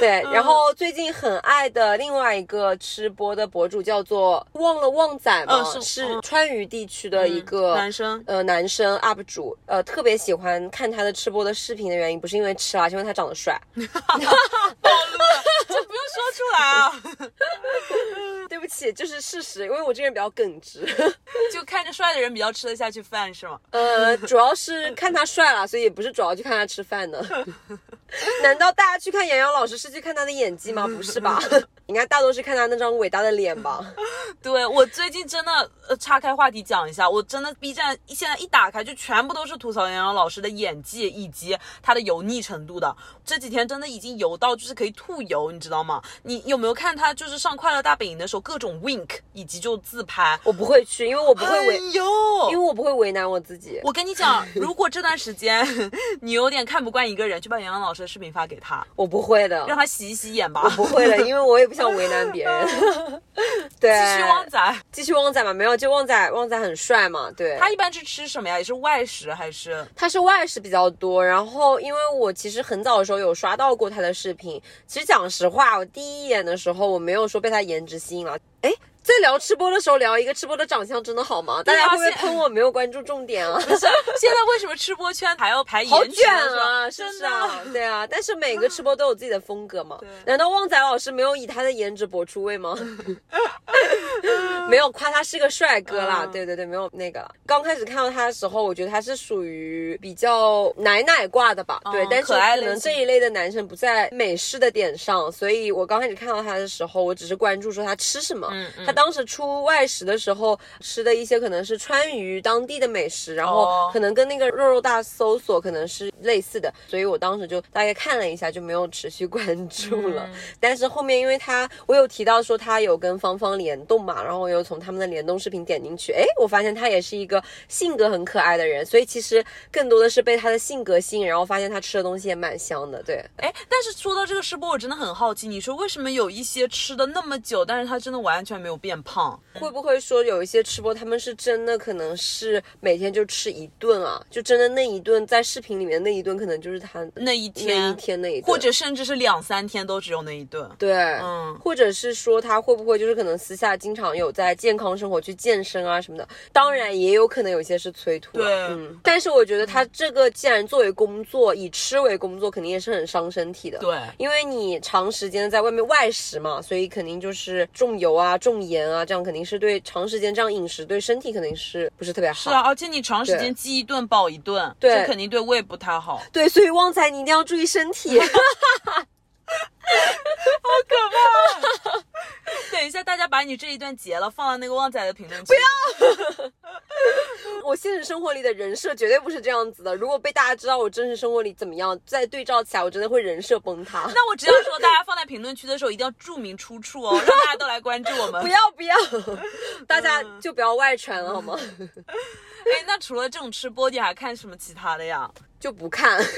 *laughs* 对。然后最近很爱的另外一个吃播的博主叫做忘了旺仔嘛，嗯是嗯。川渝地区的一个、男生。呃男生 UP 主，呃特别喜欢看他的吃播的视频的原因，不是因为吃啊，是因为他长得帅。*laughs* 这不用说出来啊，*laughs* 对不起，就是事实，因为我这个人比较耿直。*laughs* 就看着帅的人比较吃得下去饭是吗？呃，主要是看他帅了，所以也不是主要去看他吃饭的。*laughs* 难道大家去看杨洋老师是去看他的演技吗？不是吧？应该大多是看他那张伟大的脸吧。对我最近真的呃，岔开话题讲一下，我真的 B 站现在一打开就全部都是吐槽杨洋老师的演技以及他的油腻程度的。这几天真的已经油到就是可以吐油，你知道吗？你有没有看他就是上快乐大本营的时候各种 wink 以及就自拍？我不会去，因为我不会为，因为我不会为难我自己。我跟你讲，如果这段时间你有点看不惯一个人，就把杨洋老师的视频发给他，我不会的，让他洗一洗眼吧。不会的，因为我也不想为难别人。*laughs* 对，继续旺仔，继续旺仔嘛，没有，就旺仔，旺仔很帅嘛，对。他一般是吃什么呀？也是外食还是？他是外食比较多，然后因为我其实很早的时候有刷到过他的视频，其实讲实话，我第一眼的时候我没有说被他颜值吸引了，哎。在聊吃播的时候聊一个吃播的长相真的好吗？大家会不会喷我没有关注重点啊？现在为什么吃播圈还要排好颜值啊，是不是啊？对啊，但是每个吃播都有自己的风格嘛。*laughs* 难道旺仔老师没有以他的颜值博出位吗？*laughs* 没有夸他是个帅哥啦，嗯对对对，没有那个啦。刚开始看到他的时候，我觉得他是属于比较奶奶挂的吧，对，但是可能这一类的男生不在美式的点上，所以我刚开始看到他的时候，我只是关注说他吃什么。嗯嗯他当时出外食的时候吃的一些可能是川渝当地的美食，然后哦可能跟那个肉肉大搜索可能是类似的，所以我当时就大概看了一下，就没有持续关注了。嗯但是后面因为他我有提到说他有跟芳芳联动嘛，然后我又从他们的联动视频点进去，哎，我发现他也是一个性格很可爱的人，所以其实更多的是被他的性格吸引，然后发现他吃的东西也蛮香的，对。哎，但是说到这个吃播，我真的很好奇，你说为什么有一些吃的那么久，但是他真的完全没有变胖？会不会说有一些吃播，他们是真的可能是每天就吃一顿啊？就真的那一顿在视频里面那一顿，可能就是他那一那天，一天那一顿，或者甚至是两三天都只有那一顿。对，嗯或者是说他会不会就是可能私下经常有在健康生活去健身啊什么的？当然也有可能有些是催吐、啊，对嗯。但是我觉得他这个既然作为工作，以吃为工作，肯定也是很伤身体的。。对，因为你长时间在外面外食嘛，所以肯定就是重油啊、重盐啊，这样肯定是对长时间这样饮食对身体肯定是不是特别好。是啊，而且你长时间饥一顿饱一顿，对这肯定对胃不太好。对，所以旺仔你一定要注意身体。*laughs* *laughs* 等一下，大家把你这一段截了，放到那个旺仔的评论区。不要。我现实生活里的人设绝对不是这样子的。如果被大家知道我真实生活里怎么样，再对照起来，我真的会人设崩塌。*laughs* 那我只要说，大家放在评论区的时候一定要注明出处哦，*laughs* 让大家都来关注我们。不要不要，大家就不要外传了好吗？哎，那除了这种吃播，你还看什么其他的呀？就不看。*laughs*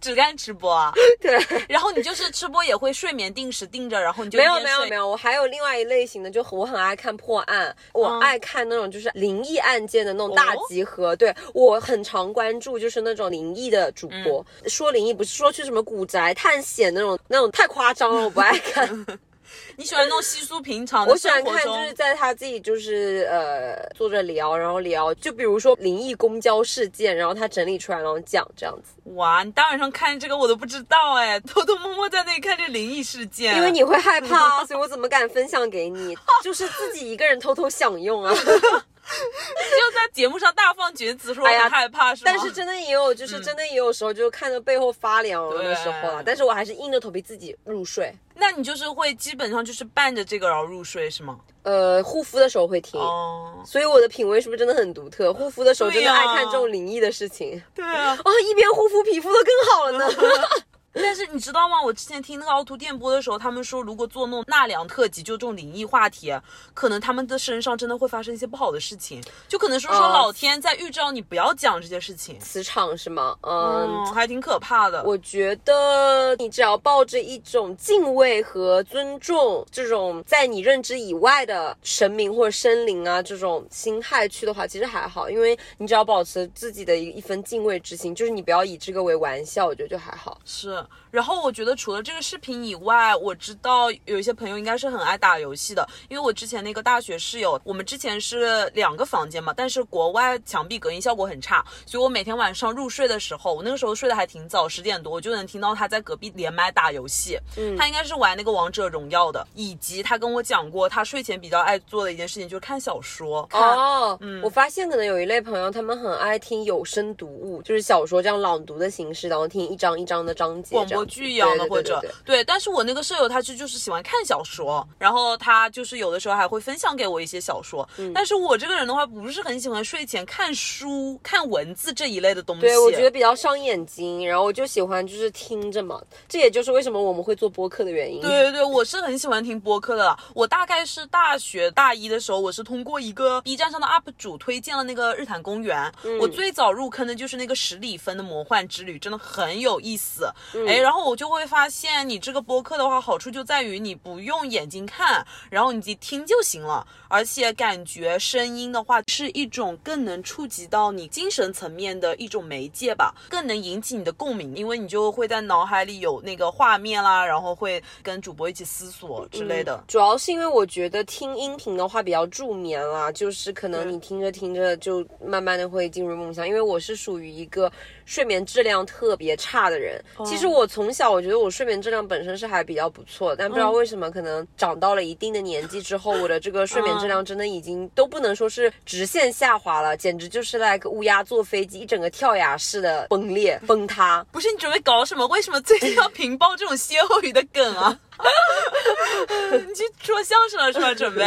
只干吃播啊。*laughs* 对，然后你就是吃播也会睡眠定时定着，然后你就没有没有没有，我还有另外一类型的，就我很爱看破案，我嗯爱看那种就是灵异案件的那种大哦集合。对我很常关注，就是那种灵异的主播。嗯说灵异不是说去什么古宅探险那种，那种太夸张了，我不爱看。*laughs* *laughs* 你喜欢那种稀疏平常的我喜欢看，就是在他自己就是呃坐着聊，然后聊，就比如说灵异公交事件，然后他整理出来，然后讲这样子。哇，你大晚上看这个我都不知道哎，偷偷摸摸在那里看这灵异事件，因为你会害 *laughs* 怕啊，所以我怎么敢分享给你？就是自己一个人偷偷享用啊。*laughs* *laughs* 就在节目上大放厥词，说我哎呀害怕，是吗？但是真的也有，就是真的也有时候就看着背后发凉的时候了。但是我还是硬着头皮自己入睡。那你就是会基本上就是伴着这个然后入睡是吗？呃，护肤的时候会听。哦，所以我的品味是不是真的很独特？护肤的时候真的爱看这种灵异的事情对啊。啊，一边护肤皮肤都更好了呢。*laughs* 但是你知道吗？我之前听那个凹凸电波的时候，他们说如果做那种纳凉特辑，就这种灵异话题，可能他们的身上真的会发生一些不好的事情，就可能说说哦老天在预兆你不要讲这些事情。磁场是吗？嗯。嗯，还挺可怕的。我觉得你只要抱着一种敬畏和尊重这种在你认知以外的神明或者生灵啊这种心态去的话，其实还好，因为你只要保持自己的一一份敬畏之心，就是你不要以这个为玩笑，我觉得就还好。是，然后我觉得除了这个视频以外，我知道有一些朋友应该是很爱打游戏的，因为我之前那个大学室友，我们之前是两个房间嘛，但是国外墙壁隔音效果很差，所以我每天晚上入睡的时候，我那个时候睡得还挺早，十点多我就能听到他在隔壁连麦打游戏，嗯，他应该是玩那个王者荣耀的，以及他跟我讲过，他睡前比较爱做的一件事情就是看小说，哦，嗯，我发现可能有一类朋友，他们很爱听有声读物，就是小说这样朗读的形式，然后听一章一章的章节，广播剧一样的，或者对但是我那个舍友他就就是喜欢看小说，然后他就是有的时候还会分享给我一些小说。嗯但是我这个人的话，不是很喜欢睡前看书、看文字这一类的东西。对，我觉得比较伤眼睛，然后我就喜欢就是听着嘛，这也就是为什么我们会做播客的原因。对对对，我是很喜欢听播客的啦。我大概是大学大一的时候，我是通过一个 B 站上的 UP 主推荐了那个日坛公园。我最早入坑的就是那个十里分的魔幻之旅，真的很有意思。哎，然后我就会发现，你这个播客的话，好处就在于你不用眼睛看，然后你自己听就行了。而且感觉声音的话，是一种更能触及到你精神层面的一种媒介吧，更能引起你的共鸣，因为你就会在脑海里有那个画面啦，然后会跟主播一起思索之类的。主要是因为我觉得听音频的话比较助眠啦，就是可能你听着听着就慢慢的会进入梦乡。因为我是属于一个睡眠质量特别差的人。其实我从小我觉得我睡眠质量本身是还比较不错的，但不知道为什么可能长到了一定的年纪之后，我的这个睡眠质量真的已经都不能说是直线下滑了，简直就是 like 乌鸦坐飞机一整个跳崖式的崩裂崩塌。不是你准备搞什么？为什么最近要 *laughs* 频爆这种歇后语的梗啊？*laughs* 你去说相声了是吧？准备？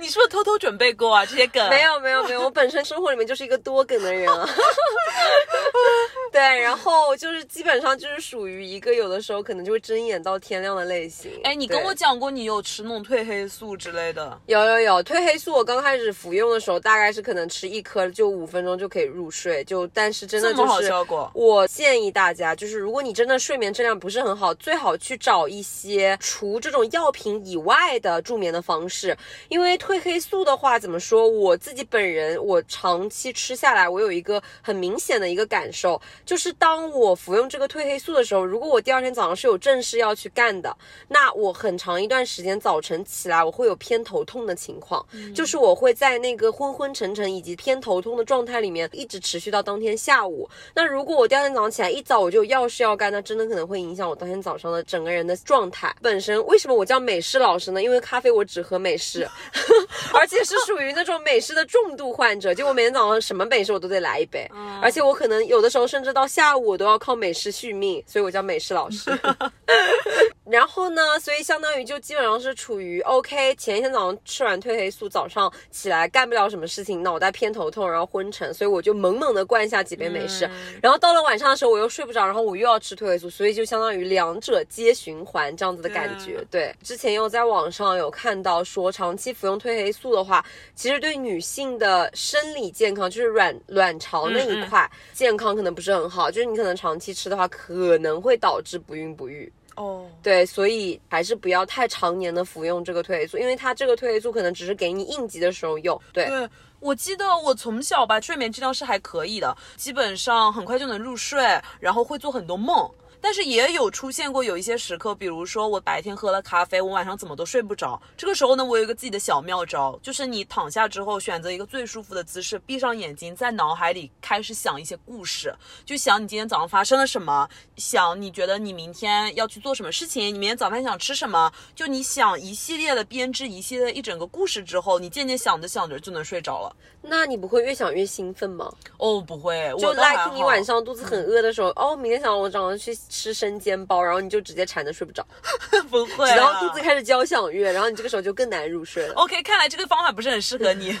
你是不是偷偷准备过啊？这些梗？没有没有没有，我本身生活里面就是一个多梗的人啊。*laughs* 对，然后就是基本上就是属于一个有的时候可能就会睁眼到天亮的类型。哎，你跟我讲过你有吃那种褪黑素之类的。有有有，褪黑素我刚开始服用的时候，大概是可能吃一颗就五分钟就可以入睡，就但是真的就是效果我建议大家，就是如果你真的睡眠质量不是很好，最好去找一些除这种药品以外的助眠的方式，因为褪黑素的话，怎么说，我自己本人我长期吃下来，我有一个很明显的一个感受，就是当我服用这个褪黑素的时候，如果我第二天早上是有正事要去干的，那我很长一段时间早晨起来我会有偏头痛的情况，就是我会在那个昏昏沉沉以及偏头痛的状态里面一直持续到当天下午。那如果我第二天早上起来一早我就有要事要干，那真的可能会影响我当天早上的整个人的状态。本身为什么我叫美式老师呢？因为咖啡我只喝美式，*laughs* 而且是属于那种美式的重度患者，就我每天早上什么美式我都得来一杯，而且我可能有的时候甚至到下午我都要靠美式续命，所以我叫美式老师。*laughs* 然后呢，所以相当于就基本上是处于 OK，前一天早上吃完褪黑素，早上起来干不了什么事情，脑袋偏头痛，然后昏沉，所以我就猛猛的灌下几杯美式。然后到了晚上的时候，我又睡不着，然后我又要吃褪黑素，所以就相当于两者皆循环这样子的感觉。对，之前又在网上有看到说，长期服用褪黑素的话，其实对女性的生理健康，就是卵卵巢那一块健康可能不是很好，就是你可能长期吃的话，可能会导致不孕不育。哦，对，所以还是不要太常年的服用这个褪黑素，因为它这个褪黑素可能只是给你应急的时候用。对，对，我记得我从小吧，睡眠质量是还可以的，基本上很快就能入睡，然后会做很多梦。但是也有出现过有一些时刻，比如说我白天喝了咖啡，我晚上怎么都睡不着。这个时候呢，我有一个自己的小妙招，就是你躺下之后，选择一个最舒服的姿势，闭上眼睛，在脑海里开始想一些故事，就想你今天早上发生了什么，想你觉得你明天要去做什么事情，你明天早饭想吃什么，就你想一系列的编织一系列一整个故事之后，你渐渐想着想着就能睡着了。那你不会越想越兴奋吗？哦，不会，就 like 你晚上肚子很饿的时候，哦，明天早上我早上去吃生煎包，然后你就直接馋的睡不着，*laughs* 不会 *laughs* 直到啊，肚子开始交响乐，然后你这个时候就更难入睡了。OK，看来这个方法不是很适合你。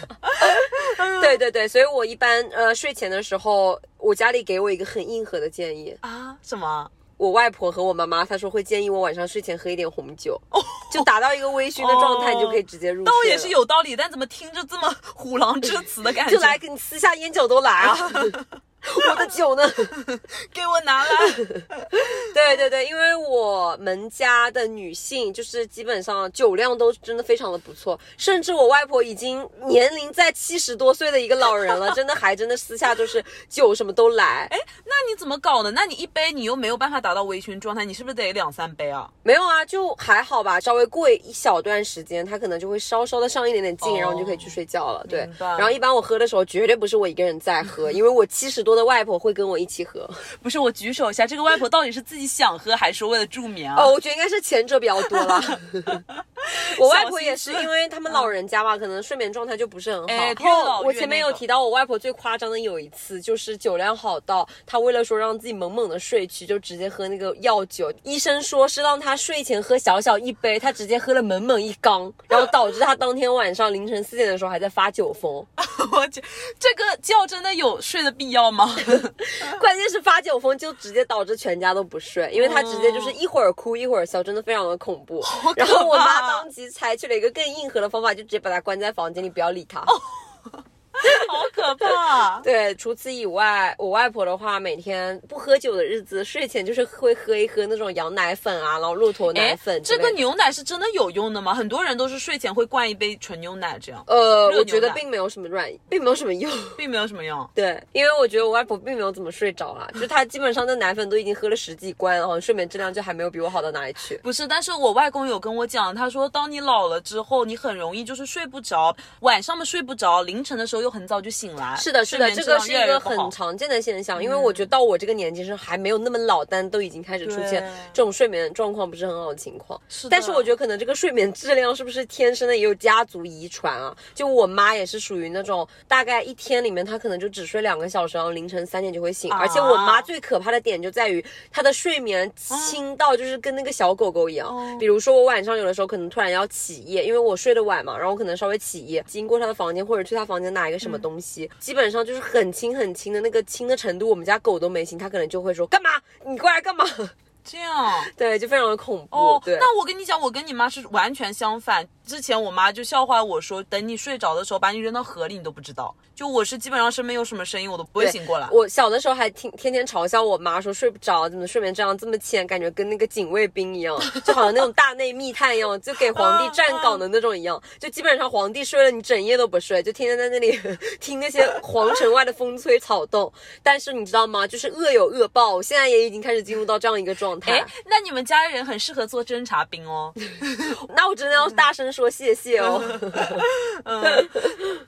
*laughs* 对对对，所以我一般呃睡前的时候，我家里给我一个很硬核的建议，啊？什么？我外婆和我妈妈她说会建议我晚上睡前喝一点红酒，就达到一个微醺的状态，哦你就可以直接入睡。倒也是。有道理，但怎么听着这么虎狼之词的感觉？就来给你私下烟酒都来啊！*laughs* 我的酒呢？*laughs* 给我拿来。*laughs* 对对对，因为我们家的女性就是基本上酒量都真的非常的不错，甚至我外婆已经年龄在七十多岁的一个老人了，真的还真的私下就是酒什么都来。哎，那你怎么搞的？那你一杯你又没有办法达到微醺状态，你是不是得两三杯啊？没有啊，就还好吧，稍微过一小段时间，它可能就会稍稍的上一点点劲，哦然后你就可以去睡觉了。对然后一般我喝的时候绝对不是我一个人在喝，因为我七十多的外婆会跟我一起喝。不是，我举手一下，这个外婆到底是自己想喝，还是为了助眠啊？哦，我觉得应该是前者比较多了。*laughs* 我外婆也是，因为他们老人家嘛，可能睡眠状态就不是很好。哎我前面有提到，我外婆最夸张的有一次，就是酒量好到她为了说让自己猛猛的睡去，就直接喝那个药酒。医生说是让她睡前喝小小一杯，她直接喝了猛猛一缸，然后导致她当天晚上凌晨四点的时候还在发酒疯。*laughs* 我去，这个觉真的有睡的必要吗？*laughs* 关键是发酒疯就直接导致全家都不睡，因为他直接就是一会儿哭一会儿笑，真的非常的恐怖。然后我妈当即采取了一个更硬核的方法，就直接把他关在房间里，不要理她。*laughs* 好可怕！*laughs* 对，除此以外，我外婆的话，每天不喝酒的日子，睡前就是会喝一喝那种羊奶粉啊，然后骆驼奶哎粉。这个牛奶是真的有用的吗？很多人都是睡前会灌一杯纯牛奶，这样呃，我觉得并没有什么软，并没有什么用。*laughs* 并没有什么用。对，因为我觉得我外婆并没有怎么睡着啦，就是她基本上那奶粉都已经喝了十几罐，然后睡眠质量就还没有比我好到哪里去。不是，但是我外公有跟我讲，他说当你老了之后，你很容易就是睡不着，晚上嘛睡不着，凌晨的时候又很早就醒来。是的，是的，这个是一个很常见的现象，因为我觉得到我这个年纪是还没有那么老，但都已经开始出现这种睡眠状况不是很好的情况。是但是我觉得可能这个睡眠质量是不是天生的，也有家族遗传啊？就我妈也是属于那种大概一天里面她可能就只睡两个小时，然后凌晨三点就会醒。啊而且我妈最可怕的点就在于她的睡眠轻到就是跟那个小狗狗一样。哦比如说我晚上有的时候可能突然要起夜，因为我睡得晚嘛，然后我可能稍微起夜，经过她的房间或者去她房间拿一个什么东西，基本上就是很轻很轻的那个轻的程度，我们家狗都没轻，它可能就会说干嘛？你过来干嘛？这样。对，就非常的恐怖。哦，对，那我跟你讲，我跟你妈是完全相反。之前我妈就笑话我说，等你睡着的时候，把你扔到河里，你都不知道。就我是基本上身边有什么声音，我都不会醒过来。我小的时候还听天天嘲笑我妈说睡不着，怎么睡眠质量这么浅，感觉跟那个警卫兵一样，*laughs* 就好像那种大内密探一样，就给皇帝站岗的那种一样。就基本上皇帝睡了，你整夜都不睡，就天天在那里 *laughs* 听那些皇城外的风吹草动。但是你知道吗？就是恶有恶报，我现在也已经开始进入到这样一个状态哎。，那你们家人很适合做侦察兵哦。*laughs* 那我真的要大声说谢谢哦。*laughs* 嗯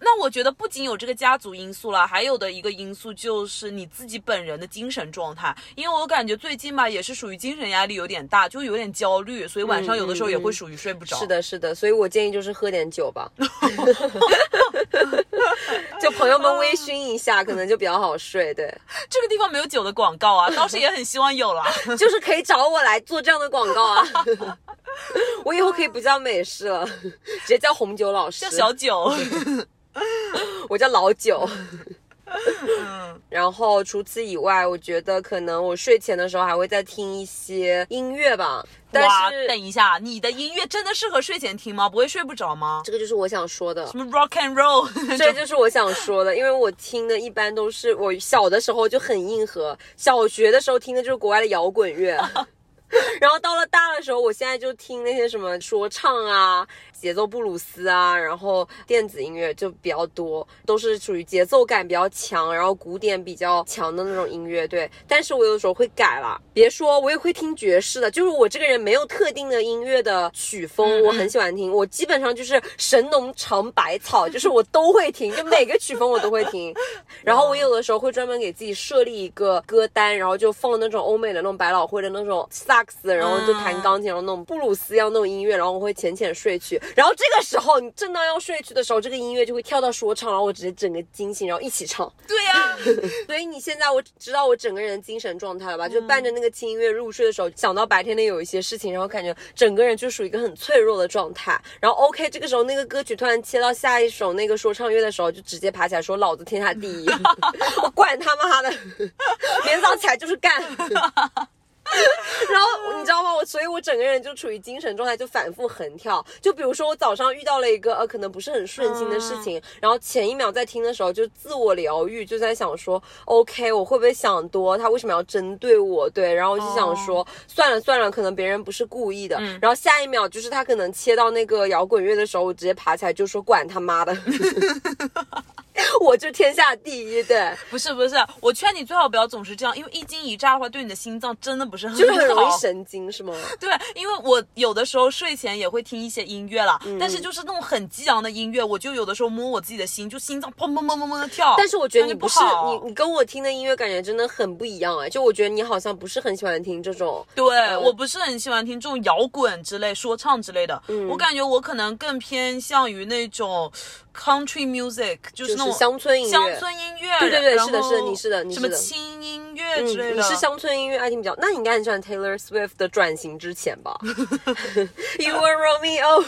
那我觉得不仅有这个家族因素了，还有的一个因素就是你自己本人的精神状态。因为我感觉最近吧，也是属于精神压力有点大，就有点焦虑，所以晚上有的时候也会属于睡不着。是的，是的，所以我建议就是喝点酒吧。*laughs* 就朋友友们微醺一下，可能就比较好睡。对，*laughs* 这个地方没有酒的广告啊，倒是也很希望有啦。*laughs* 就是可以找我来做这样的广告啊。我以后可以不叫美式了，直接叫红酒老师，叫小九。我叫老九。*laughs* 然后除此以外，我觉得可能我睡前的时候还会再听一些音乐吧。但哇，是等一下，你的音乐真的适合睡前听吗？不会睡不着吗？这个就是我想说的什。么 rock and roll？*laughs* 这就是我想说的，因为我听的一般都是我小的时候就很硬核，小学的时候听的就是国外的摇滚乐，*laughs* 然后到了大的时候，我现在就听那些什么说唱啊、节奏布鲁斯啊，然后电子音乐就比较多，都是属于节奏感比较强，然后古典比较强的那种音乐。对，但是我有的时候会改了，别说我也会听爵士的，就是我这个人没有特定的音乐的曲风，我很喜欢听，我基本上就是神农尝百草，就是我都会听，就每个曲风我都会听。*laughs* 然后我有的时候会专门给自己设立一个歌单，然后就放那种欧美的那种百老汇的那种萨然后就弹钢琴，然后那种布鲁斯一样那种音乐，然后我会浅浅睡去。然后这个时候你正当要睡去的时候，这个音乐就会跳到说唱，然后我直接整个惊醒，然后一起唱。对呀、*laughs* 所以你现在我知道我整个人的精神状态了吧？就伴着那个轻音乐入睡的时候，想到白天的有一些事情，然后感觉整个人就属于一个很脆弱的状态。然后 OK，这个时候那个歌曲突然切到下一首那个说唱乐的时候，就直接爬起来说老子天下第一，*laughs* 我管他妈的，*laughs* 明天早上起来就是干。*laughs* 然后你知道吗？我所以，我整个人就处于精神状态，就反复横跳。就比如说，我早上遇到了一个呃，可能不是很顺心的事情，然后前一秒在听的时候就自我疗愈，就在想说，OK，我会不会想多？他为什么要针对我？对，然后我就想说，算了算了，可能别人不是故意的。然后下一秒就是他可能切到那个摇滚乐的时候，我直接爬起来就说，管他妈的，*laughs* *laughs* 我就天下第一，对。不是不是，我劝你最好不要总是这样，因为一惊一乍的话，对你的心脏真的不是很好。就是很容易神经，是吗？*laughs* 对，因为我有的时候睡前也会听一些音乐啦，但是就是那种很激昂的音乐，我就有的时候摸我自己的心，就心脏砰砰砰砰砰的跳。但是我觉得你不是你，你跟我听的音乐感觉真的很不一样哎，就我觉得你好像不是很喜欢听这种，对、我不是很喜欢听这种摇滚之类、说唱之类的，嗯我感觉我可能更偏向于那种 country music，就是那种就是乡村音乐乡村音乐。对对对是的是的你是的你什么是的轻音乐嗯之类的。你是乡村音乐爱听比较，那你应该很喜欢 Taylor Swift 的转型之前吧？*laughs* *laughs* You are Romeo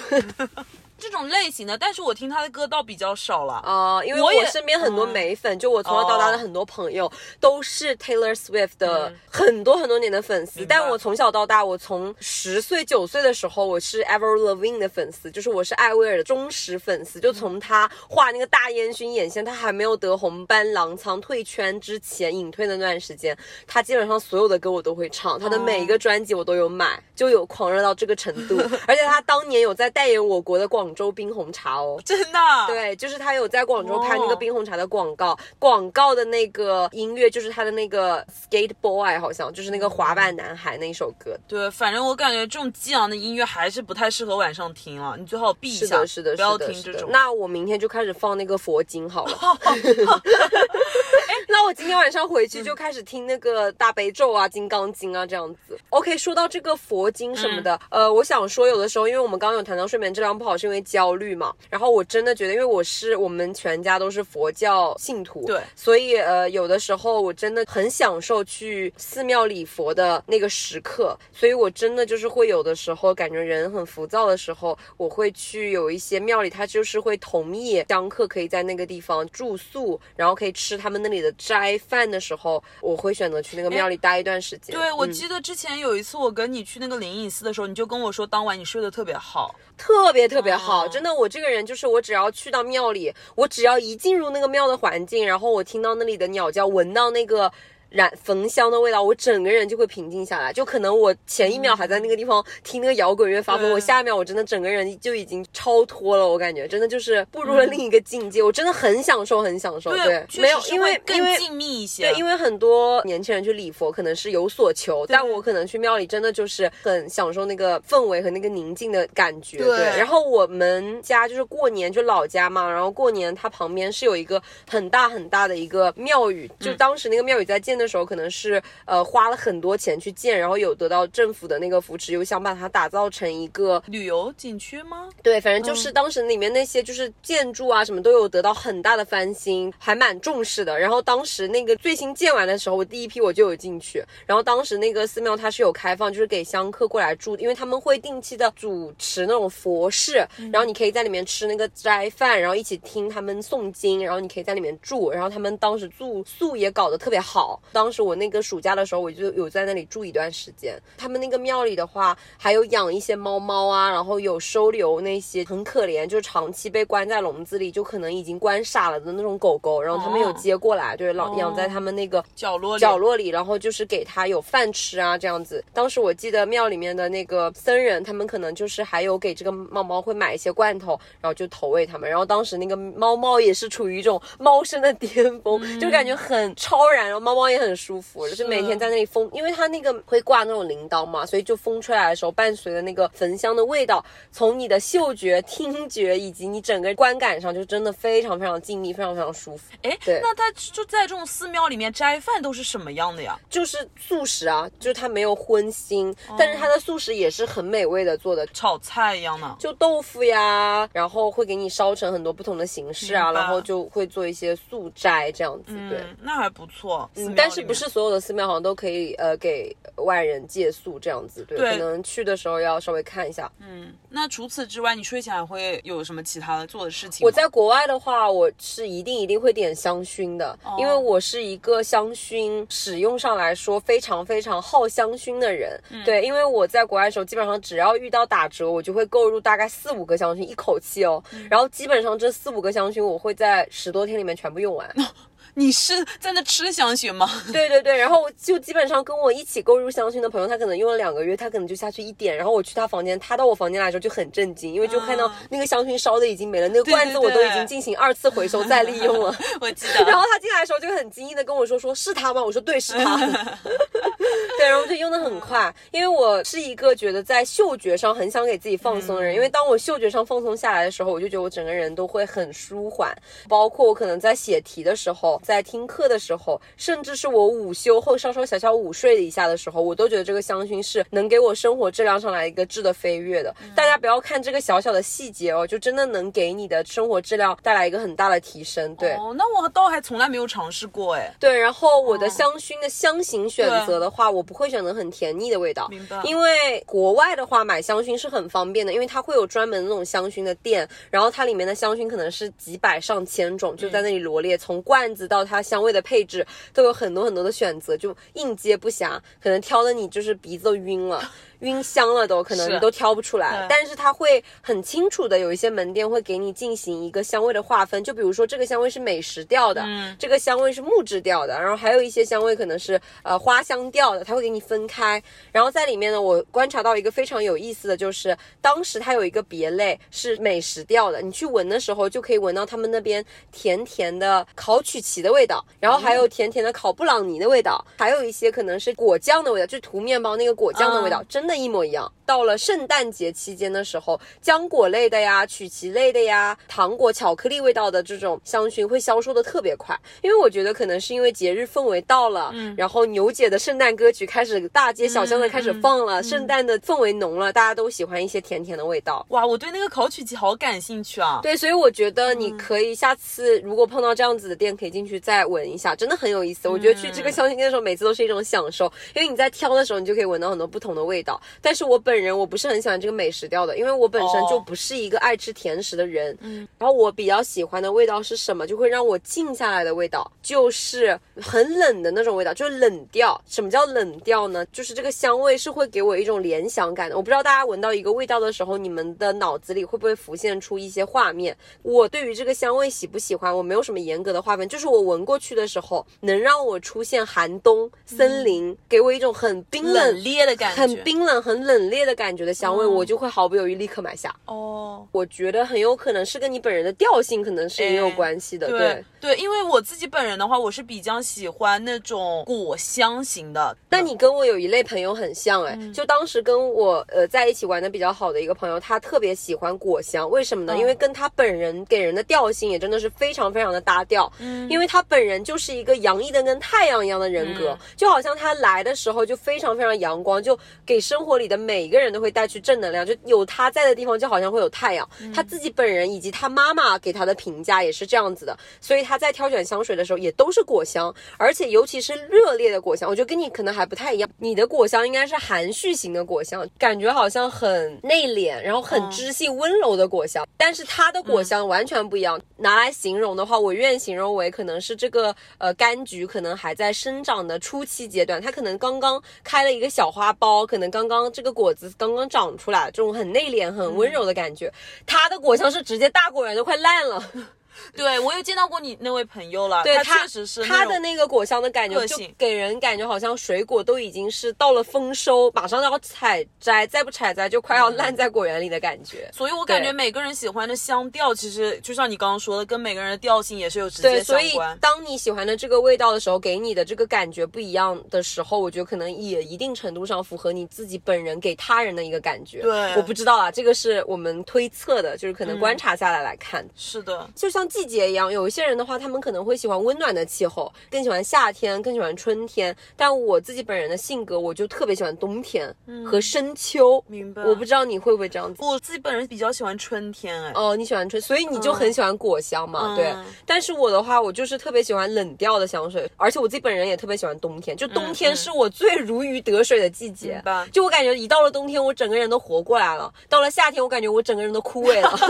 这种类型的，但是我听他的歌倒比较少了。啊、因为我身边很多美粉，就我从小到大的很多朋友、都是 Taylor Swift 的很多很多年的粉丝。嗯但我从小到大，我从十岁九岁的时候，我是 Avril Lavigne 的粉丝，就是我是艾薇儿的忠实粉丝。就从他画那个大烟熏眼线，他还没有得红斑狼疮退圈之前，隐退的那段时间，他基本上所有的歌我都会唱，他的每一个专辑我都有买，就有狂热到这个程度。*laughs* 而且他当年有在代言我国的广州冰红茶哦。真的啊，对，就是他有在广州拍那哦个冰红茶的广告，广告的那个音乐就是他的那个 Skate Boy，好像就是那个滑板男孩那一首歌。对，反正我感觉这种激昂的音乐还是不太适合晚上听了，你最好避一下，是的，是的，不要，听这种。那我明天就开始放那个佛经好了。*laughs* 那我今天晚上回去就开始听那个大悲咒啊、金刚经啊这样子。OK，说到这个佛经什么的，嗯呃，我想说，有的时候因为我们刚刚有谈到睡眠质量不好是因为焦虑嘛，然后我真的觉得，因为我是我们全家都是佛教信徒，对所以呃，有的时候我真的很享受去寺庙礼佛的那个时刻，所以我真的就是会有的时候感觉人很浮躁的时候，我会去有一些庙里，他就是会同意香客可以在那个地方住宿，然后可以吃他们那里的斋饭的时候，我会选择去那个庙里待一段时间。对，我嗯记得之前有一次我跟你去那个灵隐寺的时候，你就跟我说当晚你睡得特别好。特别特别好，好真的，我这个人就是我只要去到庙里，我只要一进入那个庙的环境，然后我听到那里的鸟叫，闻到那个。燃焚香的味道，我整个人就会平静下来。就可能我前一秒还在那个地方听那个摇滚乐发疯，对我下一秒我真的整个人就已经超脱了。我感觉真的就是步入了另一个境界，我真的很享受，很享受。对，确没有因为更因为静谧一些。对，因为很多年轻人去礼佛可能是有所求，但我可能去庙里真的就是很享受那个氛围和那个宁静的感觉。对然后我们家就是过年就老家嘛，然后过年它旁边是有一个很大很大的一个庙宇，就当时那个庙宇在建建的时候，可能是呃花了很多钱去建，然后有得到政府的那个扶持，又想把它打造成一个旅游景区吗？对，反正就是当时里面那些就是建筑啊什么都有得到很大的翻新，还蛮重视的。然后当时那个最新建完的时候，我第一批我就有进去。然后当时那个寺庙它是有开放，就是给香客过来住，因为他们会定期的主持那种佛事，然后你可以在里面吃那个斋饭，然后一起听他们诵经，然后你可以在里面住。然后他们当时住宿也搞得特别好。当时我那个暑假的时候，我就有在那里住一段时间。他们那个庙里的话，还有养一些猫猫啊，然后有收留那些很可怜，就是长期被关在笼子里，就可能已经关傻了的那种狗狗，然后他们有接过来，对，老养在他们那个角落里角落里，然后就是给它有饭吃啊，这样子。当时我记得庙里面的那个僧人，他们可能就是还有给这个猫猫会买一些罐头，然后就投喂它们。然后当时那个猫猫也是处于一种猫生的巅峰，就感觉很超然，然后猫猫也很舒服，就是每天在那里风，因为它那个会挂那种铃铛嘛，所以就风吹来的时候，伴随着那个焚香的味道，从你的嗅觉、听觉以及你整个观感上，就真的非常非常静谧，非常非常舒服。哎，那他就在这种寺庙里面斋饭都是什么样的呀？就是素食啊，就是它没有荤腥，但是它的素食也是很美味的做的。炒菜一样的。就豆腐呀，然后会给你烧成很多不同的形式啊，然后就会做一些素斋这样子，对。嗯，那还不错。嗯，但是不是所有的寺庙好像都可以呃给外人借宿这样子，对，对可能去的时候要稍微看一下。嗯，那除此之外，你睡前还会有什么其他的做的事情？我在国外的话，我是一定一定会点香薰的，哦因为我是一个香薰使用上来说非常非常耗香薰的人。嗯对，因为我在国外的时候，基本上只要遇到打折，我就会购入大概四五个香薰，一口气哦。嗯然后基本上这四五个香薰，我会在十多天里面全部用完。*laughs* 你是在那吃香薰吗？*laughs* 对对对，然后我就基本上跟我一起购入香薰的朋友，他可能用了两个月，他可能就下去一点，然后我去他房间，他到我房间来的时候就很震惊，因为就看到啊那个香薰烧的已经没了，那个罐子我都已经进行二次回收再利用了。*laughs* 我记得。然后他进来的时候就很惊异的跟我说：“说是他吗？”我说：“对，是他。*laughs* ”对，然后就用的很快，因为我是一个觉得在嗅觉上很想给自己放松的人，因为当我嗅觉上放松下来的时候，我就觉得我整个人都会很舒缓，包括我可能在写题的时候，在听课的时候，甚至是我午休后稍稍小小午睡了一下的时候，我都觉得这个香薰是能给我生活质量上来一个质的飞跃的。大家不要看这个小小的细节哦，就真的能给你的生活质量带来一个很大的提升。对。哦，那我倒还从来没有尝试过哎。对，然后我的香薰的香型选择的话，我不会选择很甜腻的味道，明白因为国外的话买香薰是很方便的，因为它会有专门那种香薰的店，然后它里面的香薰可能是几百上千种，就在那里罗列，从罐子到它香味的配置都有很多很多的选择，就应接不暇，可能挑的你就是鼻子都晕了。晕香了都，可能你都挑不出来。对，但是它会很清楚的，有一些门店会给你进行一个香味的划分，就比如说这个香味是美食调的，嗯。这个香味是木质调的，然后还有一些香味可能是呃花香调的，它会给你分开。然后在里面呢，我观察到一个非常有意思的就是，当时它有一个别类是美食调的，你去闻的时候就可以闻到他们那边甜甜的烤曲奇的味道，然后还有甜甜的烤布朗尼的味道，还有一些可能是果酱的味道，就是涂面包那个果酱的味道，嗯真的一模一样。到了圣诞节期间的时候，浆果类的呀、曲奇类的呀、糖果、巧克力味道的这种香薰会销售的特别快，因为我觉得可能是因为节日氛围到了，嗯，然后牛姐的圣诞歌曲开始大街小巷的开始放了，圣诞的氛围浓了，大家都喜欢一些甜甜的味道。哇，我对那个烤曲奇好感兴趣啊！对，所以我觉得你可以下次如果碰到这样子的店，可以进去再闻一下，真的很有意思。我觉得去这个香薰店的时候，每次都是一种享受，因为你在挑的时候，你就可以闻到很多不同的味道。但是我本人我不是很喜欢这个美食调的，因为我本身就哦不是一个爱吃甜食的人。嗯，然后我比较喜欢的味道是什么？就会让我静下来的味道，就是很冷的那种味道，就是冷调。什么叫冷调呢？就是这个香味是会给我一种联想感的。我不知道大家闻到一个味道的时候，你们的脑子里会不会浮现出一些画面？我对于这个香味喜不喜欢，我没有什么严格的划分，就是我闻过去的时候，能让我出现寒冬、森林，给我一种很冰冷、冷冽的感觉，很冰冷、很冷冽的感觉的香味，我就会毫不犹豫立刻买下。哦，我觉得很有可能是跟你本人的调性可能是也有哎关系的，对对，因为我自己本人的话，我是比较喜欢那种果香型的。那你跟我有一类朋友很像哎，就当时跟我呃在一起玩的比较好的一个朋友，他特别喜欢果香，为什么呢？嗯因为跟他本人给人的调性也真的是非常非常的搭调。嗯，因为他本人就是一个洋溢的跟太阳一样的人格，嗯就好像他来的时候就非常非常阳光，就给生活里的每一个人都会带去正能量，就有他在的地方就好像会有太阳。嗯他自己本人以及他妈妈给他的评价也是这样子的，所以他在挑选香水的时候也都是果香，而且尤其是热烈的果香，我觉得跟你可能还不太一样。你的果香应该是含蓄型的果香，感觉好像很内敛，然后很嗯知性温柔的果香，但是他的果香完全不一样。拿来形容的话，我愿形容为可能是这个呃柑橘可能还在生长的初期阶段，它可能刚刚开了一个小花苞，可能刚刚刚这个果子刚刚长出来，这种很内敛、很温柔的感觉。它的果香是直接大果园都快烂了。*laughs* 对我有见到过你那位朋友了，他对他确实是他的那个果香的感觉，就给人感觉好像水果都已经是到了丰收，马上要采摘，再不采摘就快要烂在果园里的感觉。*laughs* 所以我感觉每个人喜欢的香调，其实就像你刚刚说的，跟每个人的调性也是有直接对，所以。当你喜欢的这个味道的时候，给你的这个感觉不一样的时候，我觉得可能也一定程度上符合你自己本人给他人的一个感觉。对我不知道啊，这个是我们推测的，就是可能观察下来来看。是的，就像季节一样，有一些人的话，他们可能会喜欢温暖的气候，更喜欢夏天，更喜欢春天。但我自己本人的性格，我就特别喜欢冬天和深秋。明白。我不知道你会不会这样子。我自己本人比较喜欢春天，哎，哦，你喜欢春，所以你就很喜欢果香嘛，嗯对。但是我的话，我就是特别喜欢冷调的香水，而且我自己本人也特别喜欢冬天，就冬天嗯是我最如鱼得水的季节。明白就我感觉一到了冬天，我整个人都活过来了；到了夏天，我感觉我整个人都枯萎了。*laughs*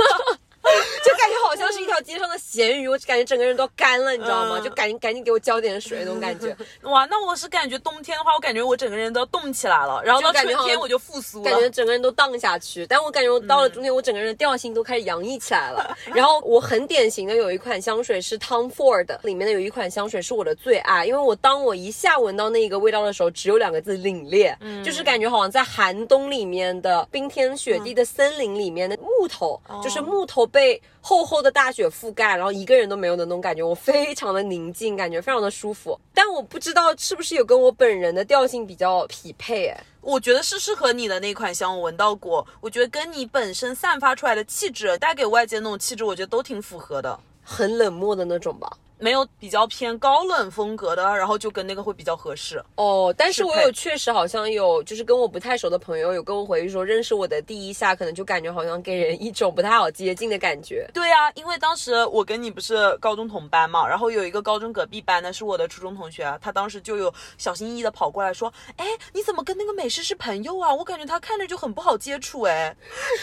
街上的咸鱼，我感觉整个人都干了，你知道吗？嗯就赶紧赶紧给我浇点水那种感觉，*laughs* 哇，那我是感觉冬天的话，我感觉我整个人都要冻起来了，然后到春天我就复苏了。感觉整个人都荡下去。但我感觉我到了冬天，我整个人的调性都开始洋溢起来了。然后我很典型的有一款香水是 Tom Ford 里面的有一款香水是我的最爱，因为我当我一下闻到那个味道的时候，只有两个字凛冽，就是感觉好像在寒冬里面的冰天雪地的森林里面的木头，就是木头被厚厚的大雪覆盖，然后一个人都没有的那种感觉，我非常的宁静，感觉非常的舒服。但我不知道是不是有跟我本人的调性比较匹配，哎。我觉得是适合你的那款香，我闻到过。我觉得跟你本身散发出来的气质，带给外界那种气质，我觉得都挺符合的。很冷漠的那种吧。没有比较偏高冷风格的，然后就跟那个会比较合适。哦，但是我有确实好像有，就是跟我不太熟的朋友有跟我回忆说，认识我的第一下，可能就感觉好像给人一种不太好接近的感觉。对啊，因为当时我跟你不是高中同班嘛，然后有一个高中隔壁班的是我的初中同学，啊他当时就有小心翼翼的跑过来说：“哎，你怎么跟那个美式是朋友啊？我感觉他看着就很不好接触。*laughs* ”哎，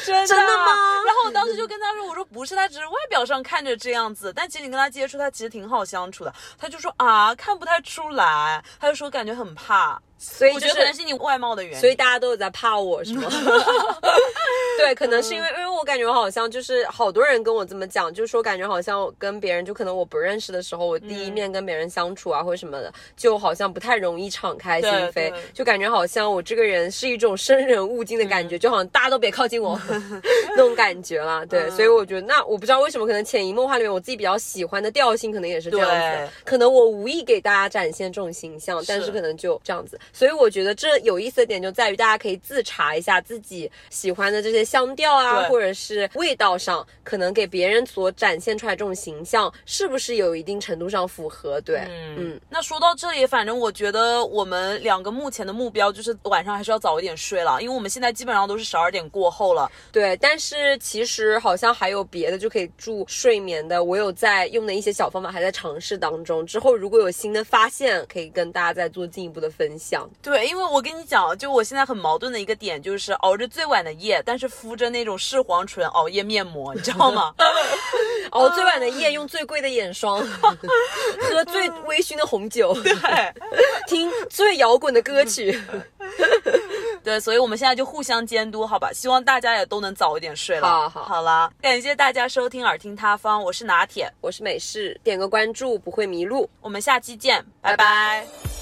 真的真的吗然后我当时就跟他说：“我说不是，他只是外表上看着这样子，但其实你跟他接触，他其实挺挺好相处的。”他就说：“啊，看不太出来。”他就说感觉很怕。所以就是我觉得可能是你外貌的原因。所以大家都有在怕我是吗？*laughs* *laughs* 对，可能是因为因为我感觉我好像就是好多人跟我这么讲，就说感觉好像跟别人就可能我不认识的时候，我第一面跟别人相处啊、或者什么的，就好像不太容易敞开心扉，就感觉好像我这个人是一种生人勿近的感觉，就好像大家都别靠近我 *laughs* 那种感觉啦。对，所以我觉得那我不知道为什么，可能潜移默化里面我自己比较喜欢的调性可能也是这样子，可能我无意给大家展现这种形象，但是是可能就这样子。所以我觉得这有意思的点就在于大家可以自查一下自己喜欢的这些香调啊，或者是味道上，可能给别人所展现出来这种形象，是不是有一定程度上符合？对，嗯那说到这里，反正我觉得我们两个目前的目标就是晚上还是要早一点睡了，因为我们现在基本上都是十二点过后了。对。但是其实好像还有别的就可以助睡眠的，我有在用的一些小方法还在尝试当中。之后如果有新的发现，可以跟大家再做进一步的分享。对，因为我跟你讲，就我现在很矛盾的一个点就是熬着最晚的夜，但是敷着那种视黄醇熬夜面膜，你知道吗？*laughs* 熬最晚的夜，用最贵的眼霜，喝最微醺的红酒，对听最摇滚的歌曲。*laughs* 对，所以我们现在就互相监督，好吧？希望大家也都能早一点睡了。好好好啦，感谢大家收听耳听他方，我是拿铁，我是美式，点个关注不会迷路。我们下期见，拜拜拜